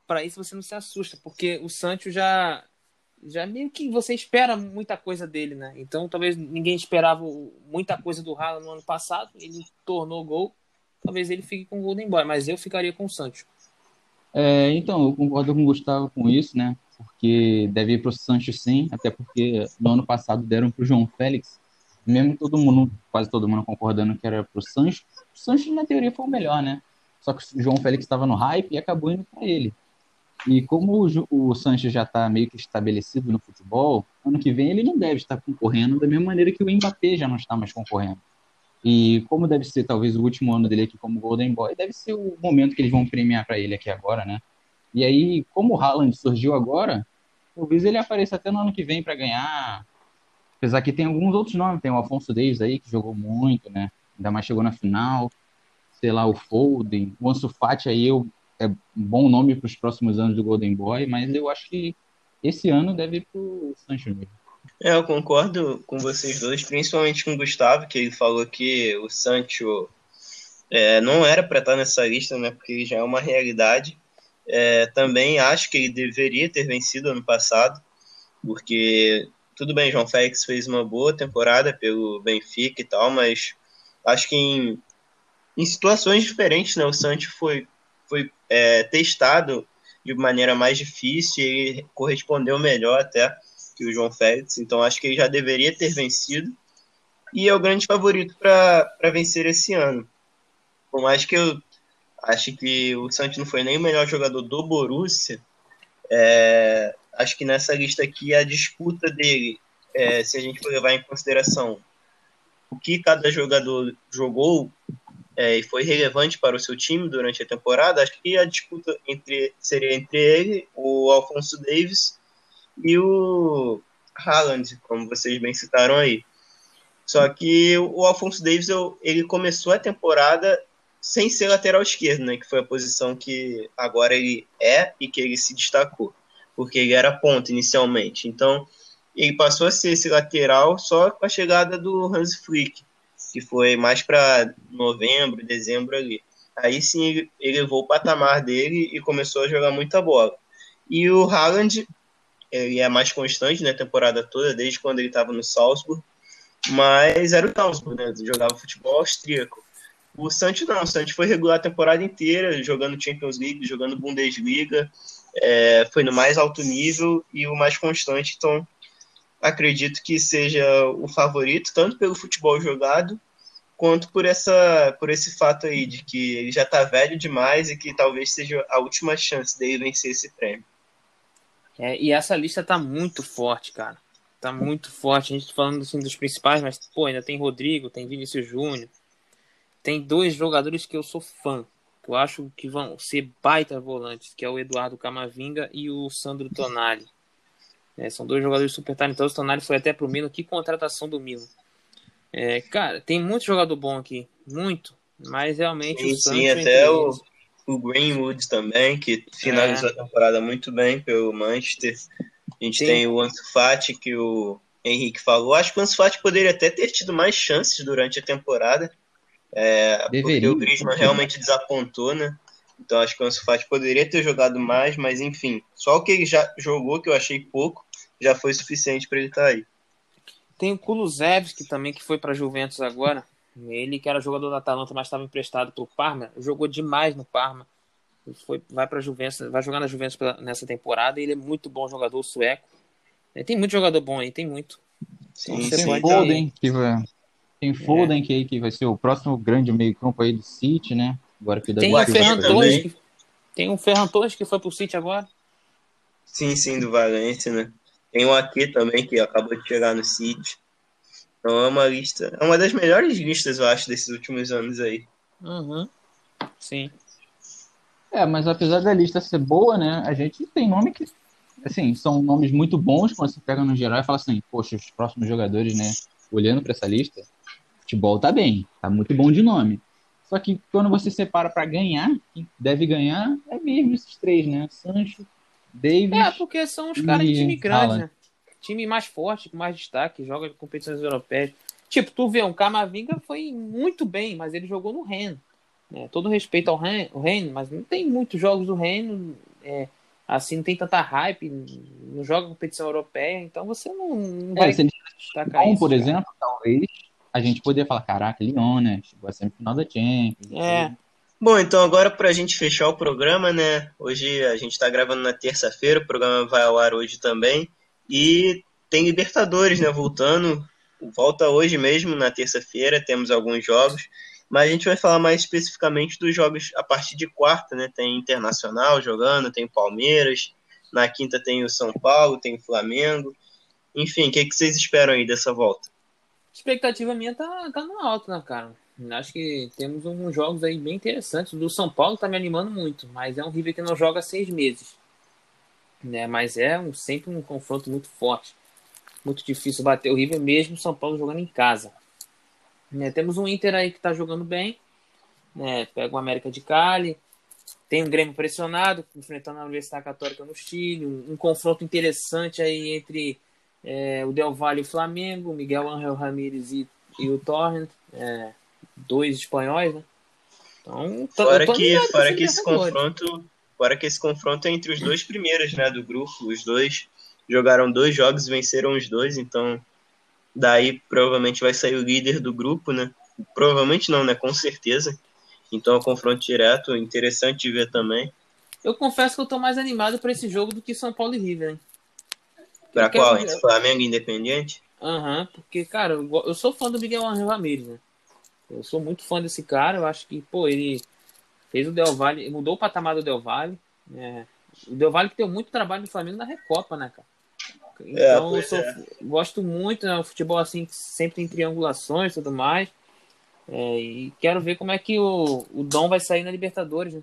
para isso você não se assusta, porque o Sancho já já meio que você espera muita coisa dele, né? Então talvez ninguém esperava muita coisa do Haaland no ano passado, ele tornou gol, talvez ele fique com o Golden Boy, mas eu ficaria com o Sancho. É, então, eu concordo com o Gustavo com isso, né? Porque deve ir para o Sancho sim, até porque no ano passado deram para o João Félix, mesmo todo mundo, quase todo mundo concordando que era pro Sancho, o Sancho na teoria foi o melhor, né? Só que o João Félix estava no hype e acabou indo para ele. E como o, o Sancho já está meio que estabelecido no futebol, ano que vem ele não deve estar concorrendo da mesma maneira que o Mbappé já não está mais concorrendo. E como deve ser talvez o último ano dele aqui como Golden Boy, deve ser o momento que eles vão premiar para ele aqui agora, né? E aí, como o Haaland surgiu agora, talvez ele apareça até no ano que vem para ganhar Apesar que tem alguns outros nomes, tem o Afonso Davis aí, que jogou muito, né? Ainda mais chegou na final. Sei lá, o Foden. O Ansu Fati aí eu, é um bom nome para os próximos anos do Golden Boy, mas eu acho que esse ano deve ir pro Sancho mesmo. É, eu concordo com vocês dois, principalmente com o Gustavo, que ele falou que o Sancho é, não era para estar nessa lista, né? Porque já é uma realidade. É, também acho que ele deveria ter vencido ano passado, porque tudo bem, João Félix fez uma boa temporada pelo Benfica e tal, mas acho que em, em situações diferentes, né? O Sancho foi, foi é, testado de maneira mais difícil e correspondeu melhor até que o João Félix, então acho que ele já deveria ter vencido e é o grande favorito para vencer esse ano. Por mais que eu acho que o Santos não foi nem o melhor jogador do Borussia, é, acho que nessa lista aqui a disputa dele, é, se a gente for levar em consideração o que cada jogador jogou é, e foi relevante para o seu time durante a temporada, acho que a disputa entre, seria entre ele, o Alfonso Davis e o Haaland, como vocês bem citaram aí. Só que o Alfonso Davis ele começou a temporada sem ser lateral esquerdo, né, que foi a posição que agora ele é e que ele se destacou, porque ele era ponta inicialmente. Então, ele passou a ser esse lateral só com a chegada do Hans Flick, que foi mais para novembro, dezembro ali. Aí sim ele elevou o patamar dele e começou a jogar muita bola. E o Haaland, ele é mais constante na né, temporada toda, desde quando ele estava no Salzburg, mas era o Salzburg, né? Jogava futebol austríaco. O Santos não, o Santos foi regular a temporada inteira, jogando Champions League, jogando Bundesliga, é, foi no mais alto nível e o mais constante, então acredito que seja o favorito, tanto pelo futebol jogado, quanto por, essa, por esse fato aí de que ele já está velho demais e que talvez seja a última chance dele vencer esse prêmio. É, e essa lista tá muito forte, cara. Tá muito forte. A gente tá falando assim, dos principais, mas pô, ainda tem Rodrigo, tem Vinícius Júnior. Tem dois jogadores que eu sou fã. Que eu acho que vão ser baita volantes, que é o Eduardo Camavinga e o Sandro Tonali. É, são dois jogadores super talentosos. O Tonali foi até pro Milan. Que contratação do Milan. É, cara, tem muito jogador bom aqui. Muito. Mas realmente sim, o Santos... Sim, até o, o Greenwood também, que finalizou é. a temporada muito bem pelo Manchester. A gente Sim. tem o Ansu Fati, que o Henrique falou. Acho que o Ansu Fati poderia até ter tido mais chances durante a temporada, é, porque o Griezmann realmente desapontou, né? Então acho que o Ansu Fati poderia ter jogado mais, mas enfim, só o que ele já jogou, que eu achei pouco, já foi suficiente para ele estar tá aí. Tem o Kulusevski também, que foi para Juventus agora. Ele que era jogador da Atalanta, mas estava emprestado para o Parma, jogou demais no Parma. Foi, vai para Juventus, vai jogar na Juventus nessa temporada. E ele é muito bom jogador sueco. Tem muito jogador bom aí, tem muito. Sim, então, tem Foden, que vai, tem Foden é. que, que vai ser o próximo grande meio-campo aí do City, né? Agora que tem o Ferran Torres, que, tem um Ferran Torres que foi pro City agora. Sim, sim, do Valência, né? Tem um aqui também que acabou de chegar no City. Então é uma lista. É uma das melhores listas, eu acho, desses últimos anos aí. Uhum. Sim. É, mas apesar da lista ser boa, né? A gente tem nome que. Assim, são nomes muito bons quando você pega no geral e fala assim, poxa, os próximos jogadores, né? Olhando para essa lista, futebol tá bem, tá muito bom de nome. Só que quando você separa para ganhar, quem deve ganhar é mesmo esses três, né? Sancho, Davis. É, porque são os caras de time grande, né? Time mais forte, com mais destaque, joga em competições europeias. Tipo, tu vê, um Camavinga foi muito bem, mas ele jogou no Rennes. Né? Todo respeito ao Rennes, mas não tem muitos jogos do Rennes, é, assim, não tem tanta hype, não joga competição europeia, então você não, não é, vai se ele destacar bom, isso, por cara. exemplo, talvez a gente poderia falar, caraca, Lyon, né? Chegou a semifinal da Champions. É. Bom, então agora para a gente fechar o programa, né? Hoje a gente está gravando na terça-feira, o programa vai ao ar hoje também. E tem Libertadores, né? Voltando. Volta hoje mesmo, na terça-feira, temos alguns jogos. Mas a gente vai falar mais especificamente dos jogos a partir de quarta, né? Tem Internacional jogando, tem Palmeiras. Na quinta tem o São Paulo, tem o Flamengo. Enfim, o que, que vocês esperam aí dessa volta? A expectativa minha tá, tá no alto, né, cara? Acho que temos uns jogos aí bem interessantes. O do São Paulo tá me animando muito, mas é um River que não joga há seis meses né? Mas é um, sempre um confronto muito forte, muito difícil bater o River mesmo São Paulo jogando em casa. Né? Temos um Inter aí que está jogando bem, né? Pega o América de Cali, tem um Grêmio pressionado, enfrentando a Universidade Católica no Chile, um, um confronto interessante aí entre é, o Del Valle e o Flamengo, Miguel Ángel Ramírez e, e o Torrent, é, dois espanhóis, né? Então, tô, fora que, fora que esse confronto, fora que esse confronto é entre os dois primeiros, né, do grupo, os dois jogaram dois jogos e venceram os dois, então daí provavelmente vai sair o líder do grupo, né? Provavelmente não, né? Com certeza. Então é um confronto direto, interessante de ver também. Eu confesso que eu tô mais animado para esse jogo do que São Paulo e River, hein? Pra qual? Entre Flamengo e Independiente? Aham, uhum, porque, cara, eu sou fã do Miguel Angel Ramirez, né? Eu sou muito fã desse cara, eu acho que, pô, ele fez o Del Valle, mudou o patamar do Del Valle. Né? O Del Valle que deu muito trabalho no Flamengo na Recopa, né, cara? É, então, é, eu sou, é. gosto muito, né? O futebol assim, sempre tem triangulações e tudo mais. É, e quero ver como é que o, o Dom vai sair na Libertadores, né?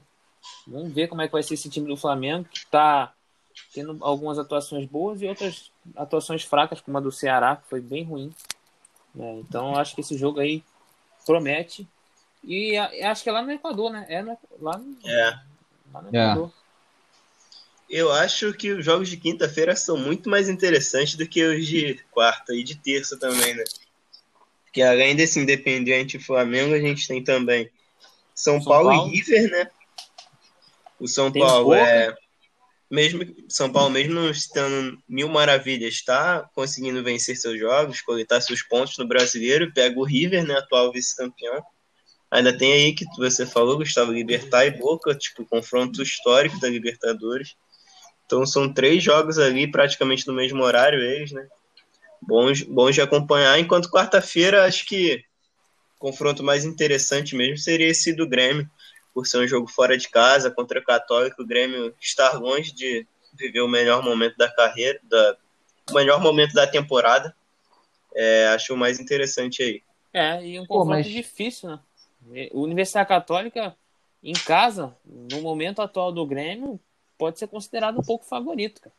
Vamos ver como é que vai ser esse time do Flamengo, que tá tendo algumas atuações boas e outras atuações fracas, como a do Ceará, que foi bem ruim. É, então, acho que esse jogo aí promete. E acho que é lá no Equador, né? É no, lá, no, é. lá no Equador. É. Eu acho que os jogos de quinta-feira são muito mais interessantes do que os de quarta e de terça também, né? Porque além desse Independente Flamengo, a gente tem também São, São Paulo, Paulo, e River, né? O São tem Paulo é. Mesmo, São Paulo, mesmo não estando mil maravilhas, está conseguindo vencer seus jogos, coletar seus pontos no brasileiro, pega o River, né? Atual vice-campeão. Ainda tem aí que você falou, Gustavo Libertar e Boca, tipo, confronto histórico da Libertadores. Então são três jogos ali, praticamente no mesmo horário, eles, né? Bons, bons de acompanhar. Enquanto quarta-feira, acho que o confronto mais interessante mesmo seria esse do Grêmio, por ser um jogo fora de casa, contra o Católico. O Grêmio estar longe de viver o melhor momento da carreira, da, o melhor momento da temporada. É, acho o mais interessante aí. É, e um confronto Pô, mas... difícil, né? O Universidade Católica, em casa, no momento atual do Grêmio, pode ser considerado um pouco favorito, cara.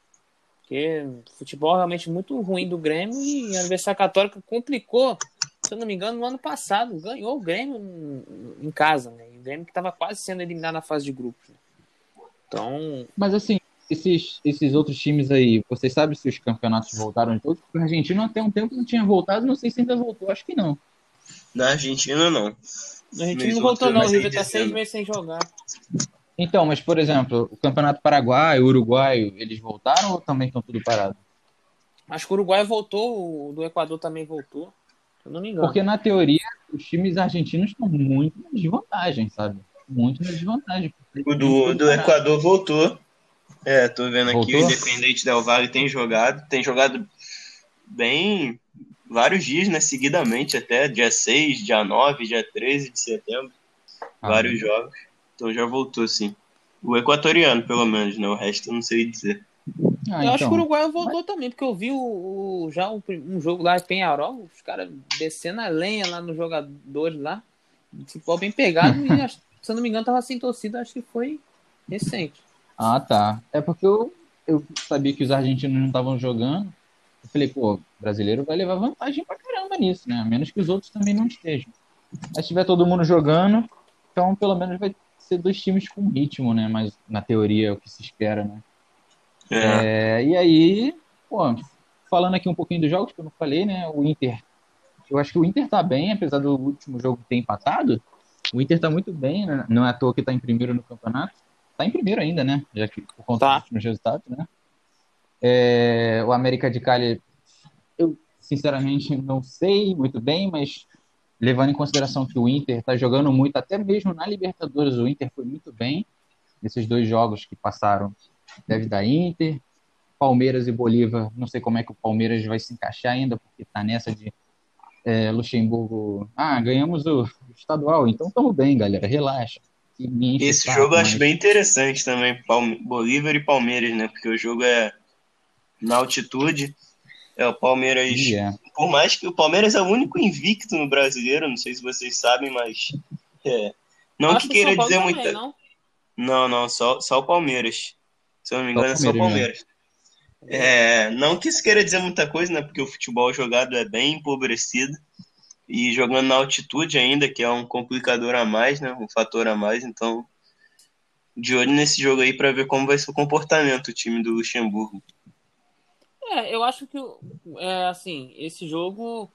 Porque futebol é realmente muito ruim do Grêmio e a Universidade Católica complicou, se eu não me engano, no ano passado. Ganhou o Grêmio em casa, né? O Grêmio que estava quase sendo eliminado na fase de grupos. Né? Então. Mas assim, esses, esses outros times aí, vocês sabem se os campeonatos voltaram todos? Porque o Argentina até um tempo não tinha voltado, não sei se ainda voltou, acho que não. Na Argentina, não. Na Argentina não voltou, não. O River tá seis meses sem jogar. Então, mas por exemplo, o Campeonato Paraguai, o Uruguai, eles voltaram ou também estão tudo parado? Acho que o Uruguai voltou, o do Equador também voltou. Eu não me engano. Porque na teoria, os times argentinos estão muito na desvantagem, sabe? Muito na desvantagem. O do, do Equador voltou. É, tô vendo aqui, voltou? o Independente Del Valle tem jogado, tem jogado bem vários dias, né? Seguidamente, até dia 6, dia 9, dia 13 de setembro. Ah, vários jogos. Então já voltou, sim. O equatoriano, pelo menos, né? O resto eu não sei dizer. Ah, eu então. acho que o Uruguai voltou Mas... também, porque eu vi o, o já um, um, jogo lá em Penharol, os caras descendo a lenha lá nos jogadores lá. Futebol bem pegado e, *laughs* acho, se eu não me engano, tava sem torcida, acho que foi recente. Ah, tá. É porque eu, eu sabia que os argentinos não estavam jogando. Eu falei, pô, brasileiro vai levar vantagem pra caramba nisso, né? A menos que os outros também não estejam. Mas se tiver todo mundo jogando, então pelo menos vai ser dois times com ritmo, né? Mas na teoria é o que se espera, né? É. É, e aí, pô, falando aqui um pouquinho dos jogos que eu não falei, né? O Inter. Eu acho que o Inter tá bem, apesar do último jogo ter empatado. O Inter tá muito bem, né? Não é à toa que tá em primeiro no campeonato. Tá em primeiro ainda, né? Já que por conta tá. dos últimos resultados, né? É, o América de Cali, eu sinceramente não sei muito bem, mas levando em consideração que o Inter está jogando muito, até mesmo na Libertadores, o Inter foi muito bem nesses dois jogos que passaram. Deve dar Inter, Palmeiras e Bolívar. Não sei como é que o Palmeiras vai se encaixar ainda, porque está nessa de é, Luxemburgo. Ah, ganhamos o estadual, então estamos bem, galera, relaxa. Esse jogo eu acho bem interessante também, Bolívar e Palmeiras, né? Porque o jogo é na altitude é, o Palmeiras. Yeah. Por mais que o Palmeiras é o único invicto no brasileiro, não sei se vocês sabem, mas. É, não Acho que queira que dizer muita. Não? não, não, só, só o Palmeiras. Se eu não me engano, é só o Palmeiras. É, não que isso queira dizer muita coisa, né? Porque o futebol jogado é bem empobrecido. E jogando na altitude ainda, que é um complicador a mais, né? Um fator a mais. Então, de olho nesse jogo aí para ver como vai ser o comportamento do time do Luxemburgo. É, eu acho que é, assim, esse jogo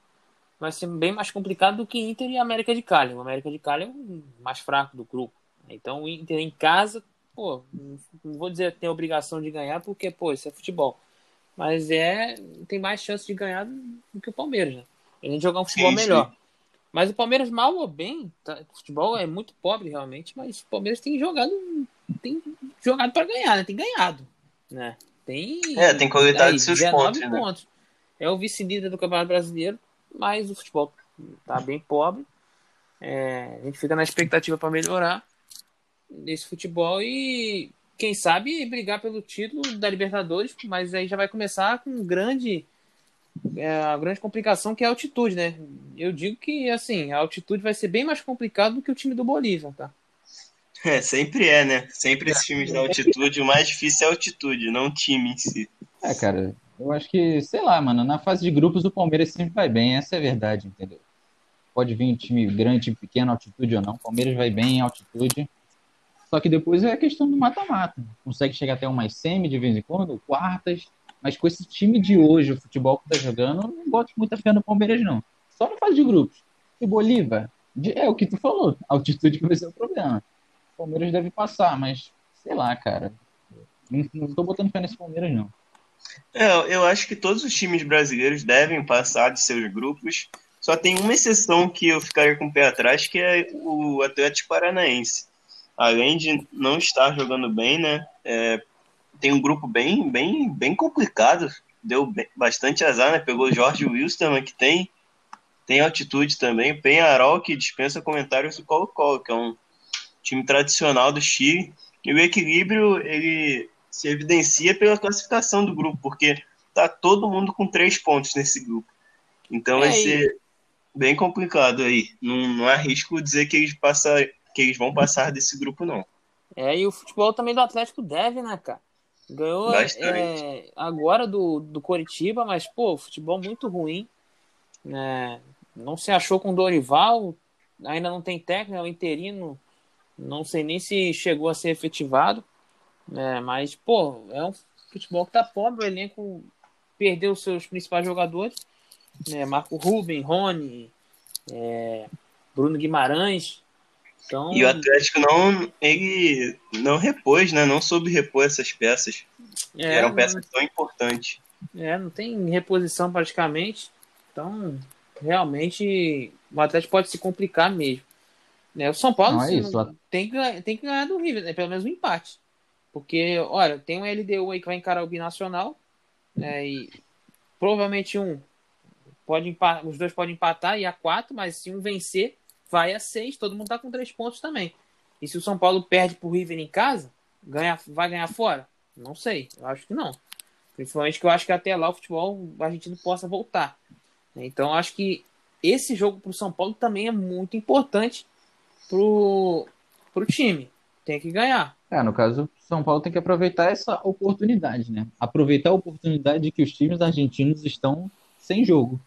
vai ser bem mais complicado do que Inter e América de Cali. O América de Cali é o mais fraco do grupo. Então o Inter em casa, pô, não vou dizer que tem obrigação de ganhar, porque, pô, isso é futebol. Mas é. Tem mais chance de ganhar do que o Palmeiras, né? A gente jogar um futebol sim, melhor. Sim. Mas o Palmeiras, mal ou bem, tá, o futebol é muito pobre realmente, mas o Palmeiras tem jogado. Tem jogado para ganhar, né? Tem ganhado. Né? Tem. É, tem coletado seus pontos, né? pontos. É o vice-líder do Campeonato Brasileiro, mas o futebol tá bem pobre. É, a gente fica na expectativa para melhorar nesse futebol e quem sabe brigar pelo título da Libertadores, mas aí já vai começar com grande é, a grande complicação que é a altitude, né? Eu digo que assim, a altitude vai ser bem mais complicado do que o time do Bolívar, tá? *laughs* É, sempre é, né? Sempre esses times da altitude, o mais difícil é a altitude, não o time em si. É, cara, eu acho que, sei lá, mano, na fase de grupos o Palmeiras sempre vai bem, essa é a verdade, entendeu? Pode vir um time grande, time pequeno, altitude ou não, o Palmeiras vai bem em altitude. Só que depois é a questão do mata-mata. Consegue chegar até umas semi de vez em quando, quartas. Mas com esse time de hoje, o futebol que tá jogando, eu não boto muita fé no Palmeiras, não. Só não fase de grupos. E Bolívar, é o que tu falou, a *laughs* altitude que vai ser o problema. O Palmeiras deve passar, mas sei lá, cara. Não, tô botando fé nesse Palmeiras, não. É, eu acho que todos os times brasileiros devem passar de seus grupos. Só tem uma exceção que eu ficaria com o pé atrás, que é o Atlético Paranaense além de não estar jogando bem, né? É, tem um grupo bem, bem, bem complicado. Deu bastante azar, né? Pegou o Jorge Wilson, que tem, tem altitude também. Penharol, que dispensa comentários do Colo-Colo, que é um time tradicional do Chile. E o equilíbrio, ele se evidencia pela classificação do grupo, porque tá todo mundo com três pontos nesse grupo. Então é vai ser bem complicado aí. Não, não arrisco dizer que eles passam, que eles vão passar desse grupo, não. É, e o futebol também do Atlético deve, né, cara? Ganhou é, agora do, do Coritiba, mas, pô, futebol muito ruim. Né? Não se achou com o Dorival, ainda não tem técnico, é o interino. Não sei nem se chegou a ser efetivado. Né? Mas, pô, é um futebol que tá pobre, o elenco perdeu os seus principais jogadores. Né? Marco Ruben, Rony, é, Bruno Guimarães. Então... E o Atlético não, ele não repôs, né? Não soube repor essas peças. É, eram peças tão importantes. É, não tem reposição praticamente. Então, realmente, o Atlético pode se complicar mesmo. Né? O São Paulo é isso. tem, que, tem que ganhar do River, né? pelo menos um empate. Porque, olha, tem um LDU aí que vai encarar o Binacional. Né? E provavelmente um pode os dois podem empatar e a quatro, mas se um vencer, vai a seis, todo mundo tá com três pontos também. E se o São Paulo perde pro River em casa, ganha, vai ganhar fora? Não sei, eu acho que não. Principalmente que eu acho que até lá o futebol argentino possa voltar. Então eu acho que esse jogo pro São Paulo também é muito importante pro, pro time. Tem que ganhar. É, no caso, o São Paulo tem que aproveitar essa oportunidade, né? Aproveitar a oportunidade de que os times argentinos estão sem jogo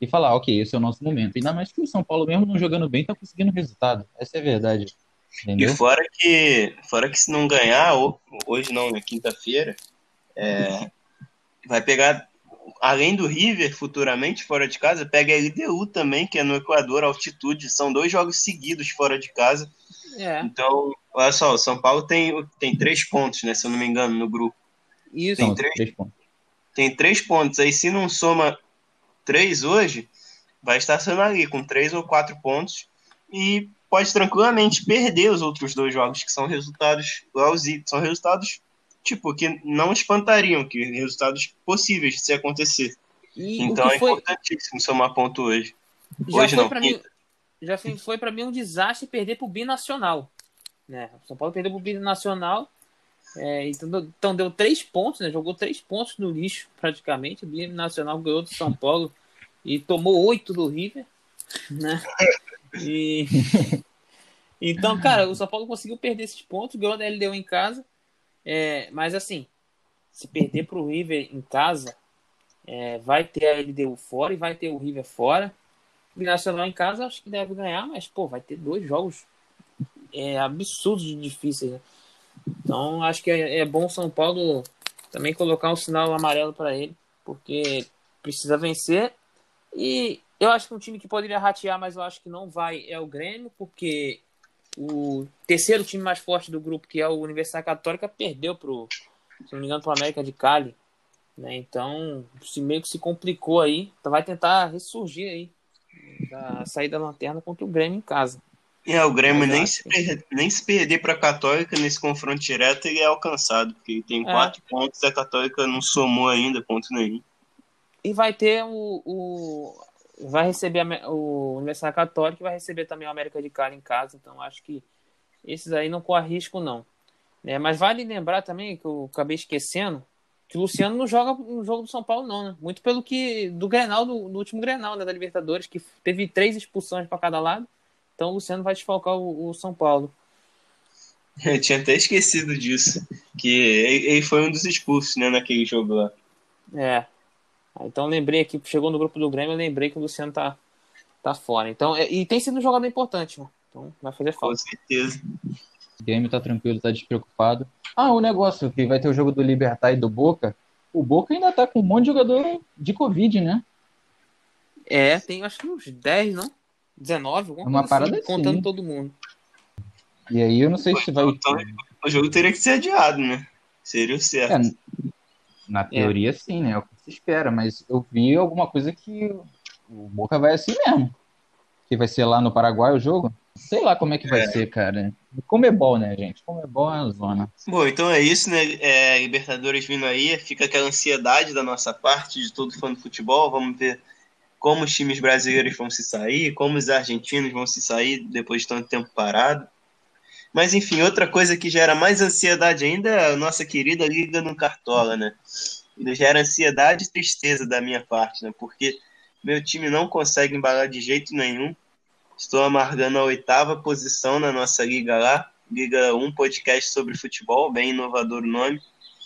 e falar, ok, esse é o nosso momento. Ainda mais que o São Paulo, mesmo não jogando bem, tá conseguindo resultado. Essa é a verdade. Entendeu? E fora que, fora que se não ganhar, hoje não, na quinta-feira, é, vai pegar, além do River, futuramente, fora de casa, pega a LDU também, que é no Equador, altitude. São dois jogos seguidos fora de casa. É. Então, olha só, o São Paulo tem, tem três pontos, né? Se eu não me engano, no grupo. Isso, tem três, três pontos. Tem três pontos. Aí, se não soma três hoje, vai estar sendo ali com três ou quatro pontos e pode tranquilamente perder os outros dois jogos, que são resultados são resultados tipo que não espantariam, que resultados possíveis de se acontecer. E então é foi... importantíssimo somar ponto hoje. Já hoje não. Mim, já foi para mim um desastre perder para o binacional, né? O São Paulo perdeu para o binacional. É, então, então, deu três pontos, né? Jogou três pontos no lixo, praticamente. O Binacional ganhou do São Paulo e tomou oito do River, né? E... *laughs* Então, cara, o São Paulo conseguiu perder esses pontos, ganhou da LDU em casa. É, mas assim, se perder para o River em casa, é, vai ter a LDU fora e vai ter o River fora. O Nacional em casa acho que deve ganhar, mas pô, vai ter dois jogos é, absurdos de difíceis. Né? Então acho que é, é bom São Paulo também colocar um sinal amarelo para ele, porque precisa vencer. E eu acho que um time que poderia ratear, mas eu acho que não vai, é o Grêmio, porque o terceiro time mais forte do grupo, que é o Universidade Católica, perdeu pro, se não me engano, pro América de Cali. Né? Então, se meio que se complicou aí, então vai tentar ressurgir aí, sair da lanterna contra o Grêmio em casa. É, o Grêmio nem se, perder, nem se perder para a Católica nesse confronto direto ele é alcançado, porque ele tem é. quatro pontos e a Católica não somou ainda ponto nenhum. E vai ter o, o vai receber a, o Universidade Católica e vai receber também o América de Cali em casa, então acho que esses aí não corre risco não. É, mas vale lembrar também que eu acabei esquecendo que o Luciano não joga no jogo do São Paulo não, né? Muito pelo que do Grenal do, do último Grenal né, da Libertadores que teve três expulsões para cada lado então o Luciano vai desfalcar o, o São Paulo. *laughs* Eu tinha até esquecido disso. Que ele foi um dos expulsos, né, naquele jogo lá. É. Então lembrei aqui, chegou no grupo do Grêmio, eu lembrei que o Luciano tá, tá fora. Então, é, e tem sido um jogador importante, mano. Então vai fazer falta. Com certeza. O Grêmio tá tranquilo, tá despreocupado. Ah, o negócio que vai ter o jogo do Libertar e do Boca. O Boca ainda tá com um monte de jogador de Covid, né? É, tem acho que uns 10, não? 19, alguma Uma parada assim, contando todo mundo. E aí eu não sei se vai. Então, o jogo teria que ser adiado, né? Seria o certo. É, na teoria, é. sim, né? Se espera, mas eu vi alguma coisa que o Boca vai assim mesmo. Que vai ser lá no Paraguai o jogo. Sei lá como é que vai é. ser, cara. Comebol, né, gente? Comebol é a zona. Bom, então é isso, né? É, Libertadores vindo aí. Fica aquela ansiedade da nossa parte, de todo fã do futebol. Vamos ver como os times brasileiros vão se sair, como os argentinos vão se sair depois de tanto tempo parado. Mas enfim, outra coisa que gera mais ansiedade ainda é a nossa querida Liga no Cartola, né? Ele gera ansiedade e tristeza da minha parte, né? Porque meu time não consegue embalar de jeito nenhum. Estou amargando a oitava posição na nossa liga lá. Liga 1 podcast sobre futebol, bem inovador o nome.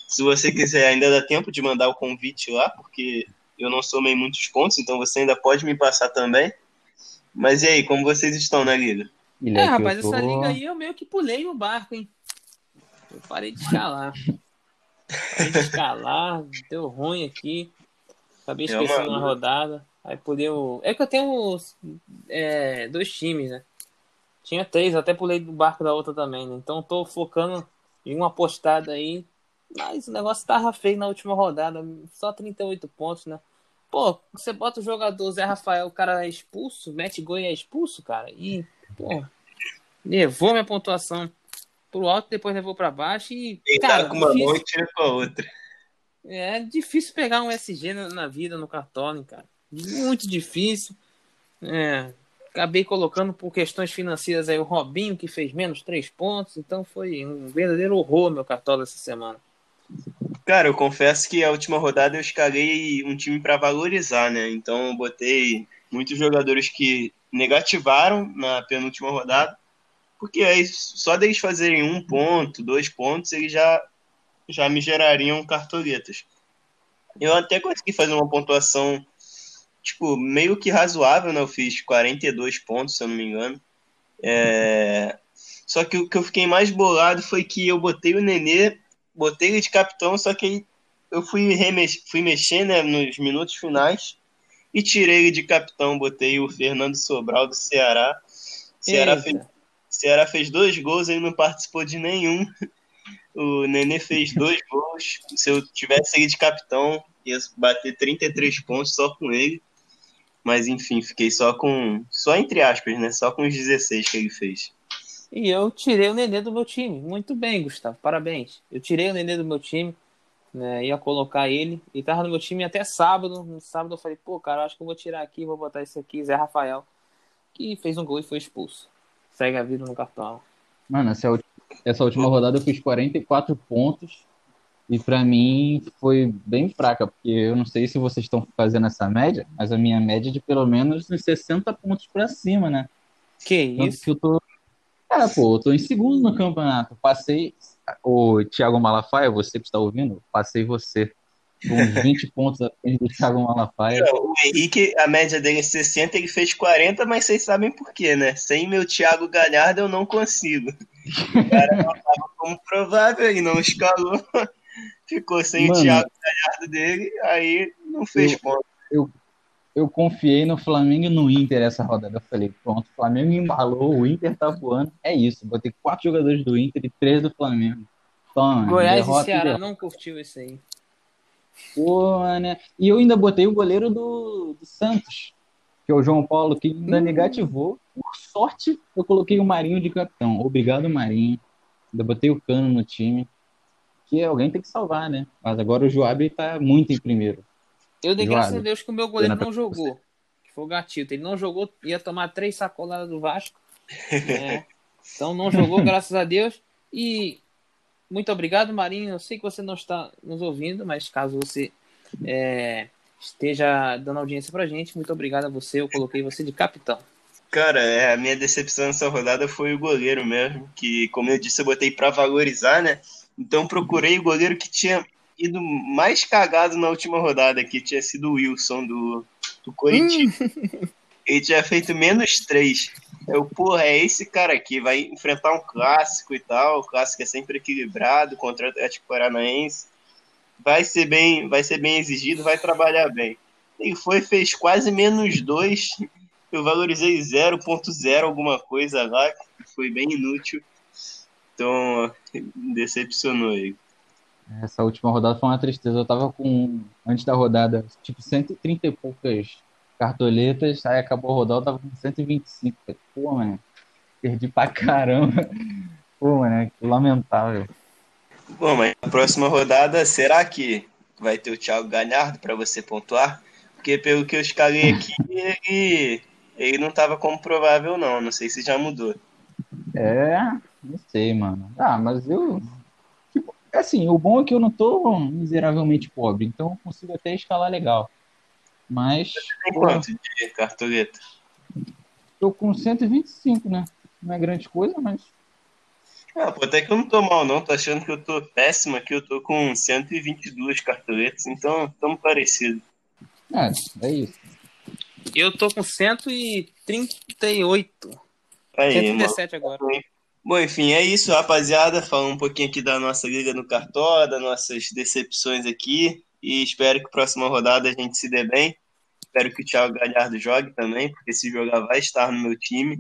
Se você quiser, ainda dá tempo de mandar o convite lá, porque eu não somei muitos pontos, então você ainda pode me passar também. Mas e aí, como vocês estão na liga? É, rapaz, tô... essa liga aí eu meio que pulei no barco, hein? Eu parei de escalar. *laughs* de escalar, deu ruim aqui. Acabei é esquecendo uma, rodada. Aí o. É que eu tenho é, dois times, né? Tinha três, até pulei do barco da outra também, né? Então tô focando em uma postada aí. Mas o negócio tava feio na última rodada. Só 38 pontos, né? Pô, você bota o jogador Zé Rafael, o cara é expulso, mete gol e é expulso, cara. E, pô, levou minha pontuação pro alto, depois levou para baixo e. Cara, com uma difícil... mão e tira com a outra. É difícil pegar um SG na, na vida, no cartão, cara. Muito difícil. É, acabei colocando por questões financeiras aí o Robinho, que fez menos três pontos. Então foi um verdadeiro horror meu cartola essa semana. Cara, eu confesso que a última rodada eu escalei um time para valorizar, né? Então eu botei muitos jogadores que negativaram na penúltima rodada, porque aí só deles fazerem um ponto, dois pontos, eles já, já me gerariam cartoletas. Eu até consegui fazer uma pontuação, tipo, meio que razoável, né? Eu fiz 42 pontos, se eu não me engano. É... Só que o que eu fiquei mais bolado foi que eu botei o Nenê botei ele de capitão, só que eu fui, remex... fui mexer né, nos minutos finais e tirei ele de capitão. Botei o Fernando Sobral do Ceará. Ceará fez, Ceará fez dois gols, ele não participou de nenhum. O Nenê fez dois gols. Se eu tivesse ele de capitão, ia bater 33 pontos só com ele. Mas enfim, fiquei só com. Só entre aspas, né? Só com os 16 que ele fez. E eu tirei o Nenê do meu time. Muito bem, Gustavo. Parabéns. Eu tirei o Nenê do meu time. Né, ia colocar ele. E tava no meu time até sábado. No sábado eu falei, pô, cara, acho que eu vou tirar aqui, vou botar esse aqui, Zé Rafael. Que fez um gol e foi expulso. Segue a vida no cartão. Mano, essa, essa última rodada eu fiz 44 pontos. E para mim foi bem fraca, porque eu não sei se vocês estão fazendo essa média, mas a minha média é de pelo menos uns 60 pontos para cima, né? Que Tanto isso? Que eu tô Cara, pô, eu tô em segundo no campeonato. Passei o Thiago Malafaia, você que está ouvindo, passei você. Uns 20 pontos à frente do Thiago Malafaia. Não, o Henrique, a média dele é 60, ele fez 40, mas vocês sabem por quê, né? Sem meu Thiago Galhardo eu não consigo. O cara não tava como provável e não escalou. Ficou sem Mano, o Thiago Galhardo dele, aí não fez Eu- ponto. Eu, eu confiei no Flamengo e no Inter essa rodada. Eu falei, pronto, o Flamengo embalou, o Inter tá voando. É isso, botei quatro jogadores do Inter e três do Flamengo. Toma, Goiás derrota e Ceará derrota. não curtiu isso aí. Pô, né? E eu ainda botei o goleiro do, do Santos, que é o João Paulo, que ainda Hum. negativou. Por sorte, eu coloquei o Marinho de capitão. Obrigado, Marinho. Ainda botei o Cano no time. Que alguém tem que salvar, né? Mas agora o Joab tá muito em primeiro. Eu dei Joab. graças a Deus que o meu goleiro não jogou. Que foi o Gatito. Ele não jogou, ia tomar três sacoladas do Vasco. *laughs* né? Então não jogou, graças a Deus. E muito obrigado, Marinho. Eu sei que você não está nos ouvindo, mas caso você é, esteja dando audiência pra gente, muito obrigado a você. Eu coloquei você de capitão. Cara, é, a minha decepção nessa rodada foi o goleiro mesmo, que, como eu disse, eu botei pra valorizar, né? Então procurei o goleiro que tinha ido mais cagado na última rodada, que tinha sido o Wilson do, do Corinthians. *laughs* Ele tinha feito menos três. Eu, porra, é esse cara aqui, vai enfrentar um clássico e tal. O clássico é sempre equilibrado contra o Atlético Paranaense. Vai ser bem, vai ser bem exigido, vai trabalhar bem. Ele foi, fez quase menos dois. Eu valorizei 0.0 alguma coisa lá, que foi bem inútil. Então, decepcionou ele. Essa última rodada foi uma tristeza. Eu tava com, antes da rodada, tipo, 130 e poucas cartoletas. Aí acabou rodada, eu tava com 125. Falei, Pô, mano, perdi pra caramba. Pô, mano, que lamentável. Bom, mas na próxima rodada, será que vai ter o Thiago Galhardo para você pontuar? Porque pelo que eu escalei aqui, *laughs* ele, ele não estava como provável, não. Não sei se já mudou. É, não sei, mano. Ah, mas eu. Tipo, assim, o bom é que eu não tô miseravelmente pobre, então eu consigo até escalar legal. Mas Tem quanto de cartoleta? tô com 125, né? Não é grande coisa, mas. Ah, pô, até que eu não tô mal, não. Tô achando que eu tô péssimo aqui. Eu tô com 122 cartoletas, então estamos parecidos. É, é isso. Eu tô com 138. Aí, mano. 137 agora. Bom, enfim, é isso, rapaziada. Falando um pouquinho aqui da nossa liga no Cartola, das nossas decepções aqui. E espero que a próxima rodada a gente se dê bem. Espero que o Thiago Galhardo jogue também, porque se jogar vai estar no meu time.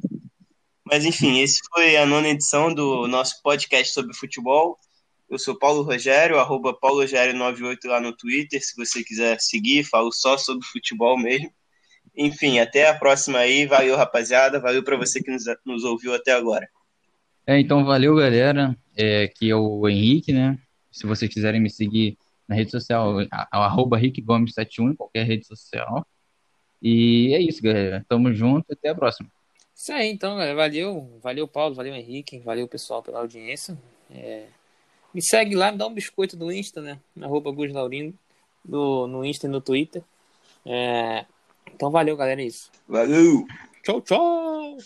Mas enfim, esse foi a nona edição do nosso podcast sobre futebol. Eu sou Paulo Rogério, arroba Paulo Rogério98 lá no Twitter, se você quiser seguir, falo só sobre futebol mesmo. Enfim, até a próxima aí. Valeu, rapaziada. Valeu para você que nos, nos ouviu até agora. É, então valeu, galera. É, aqui é o Henrique, né? Se vocês quiserem me seguir na rede social, arroba Rick Gomes 71 em qualquer rede social. E é isso, galera. Tamo junto, até a próxima. Isso aí, então, galera. Valeu, valeu, Paulo, valeu, Henrique, valeu, pessoal, pela audiência. É, Me segue lá, me dá um biscoito do Insta, né? Arroba Gus Laurindo, no, no Insta e no Twitter. É, Então, valeu, galera, é isso. Valeu! Tchau, tchau!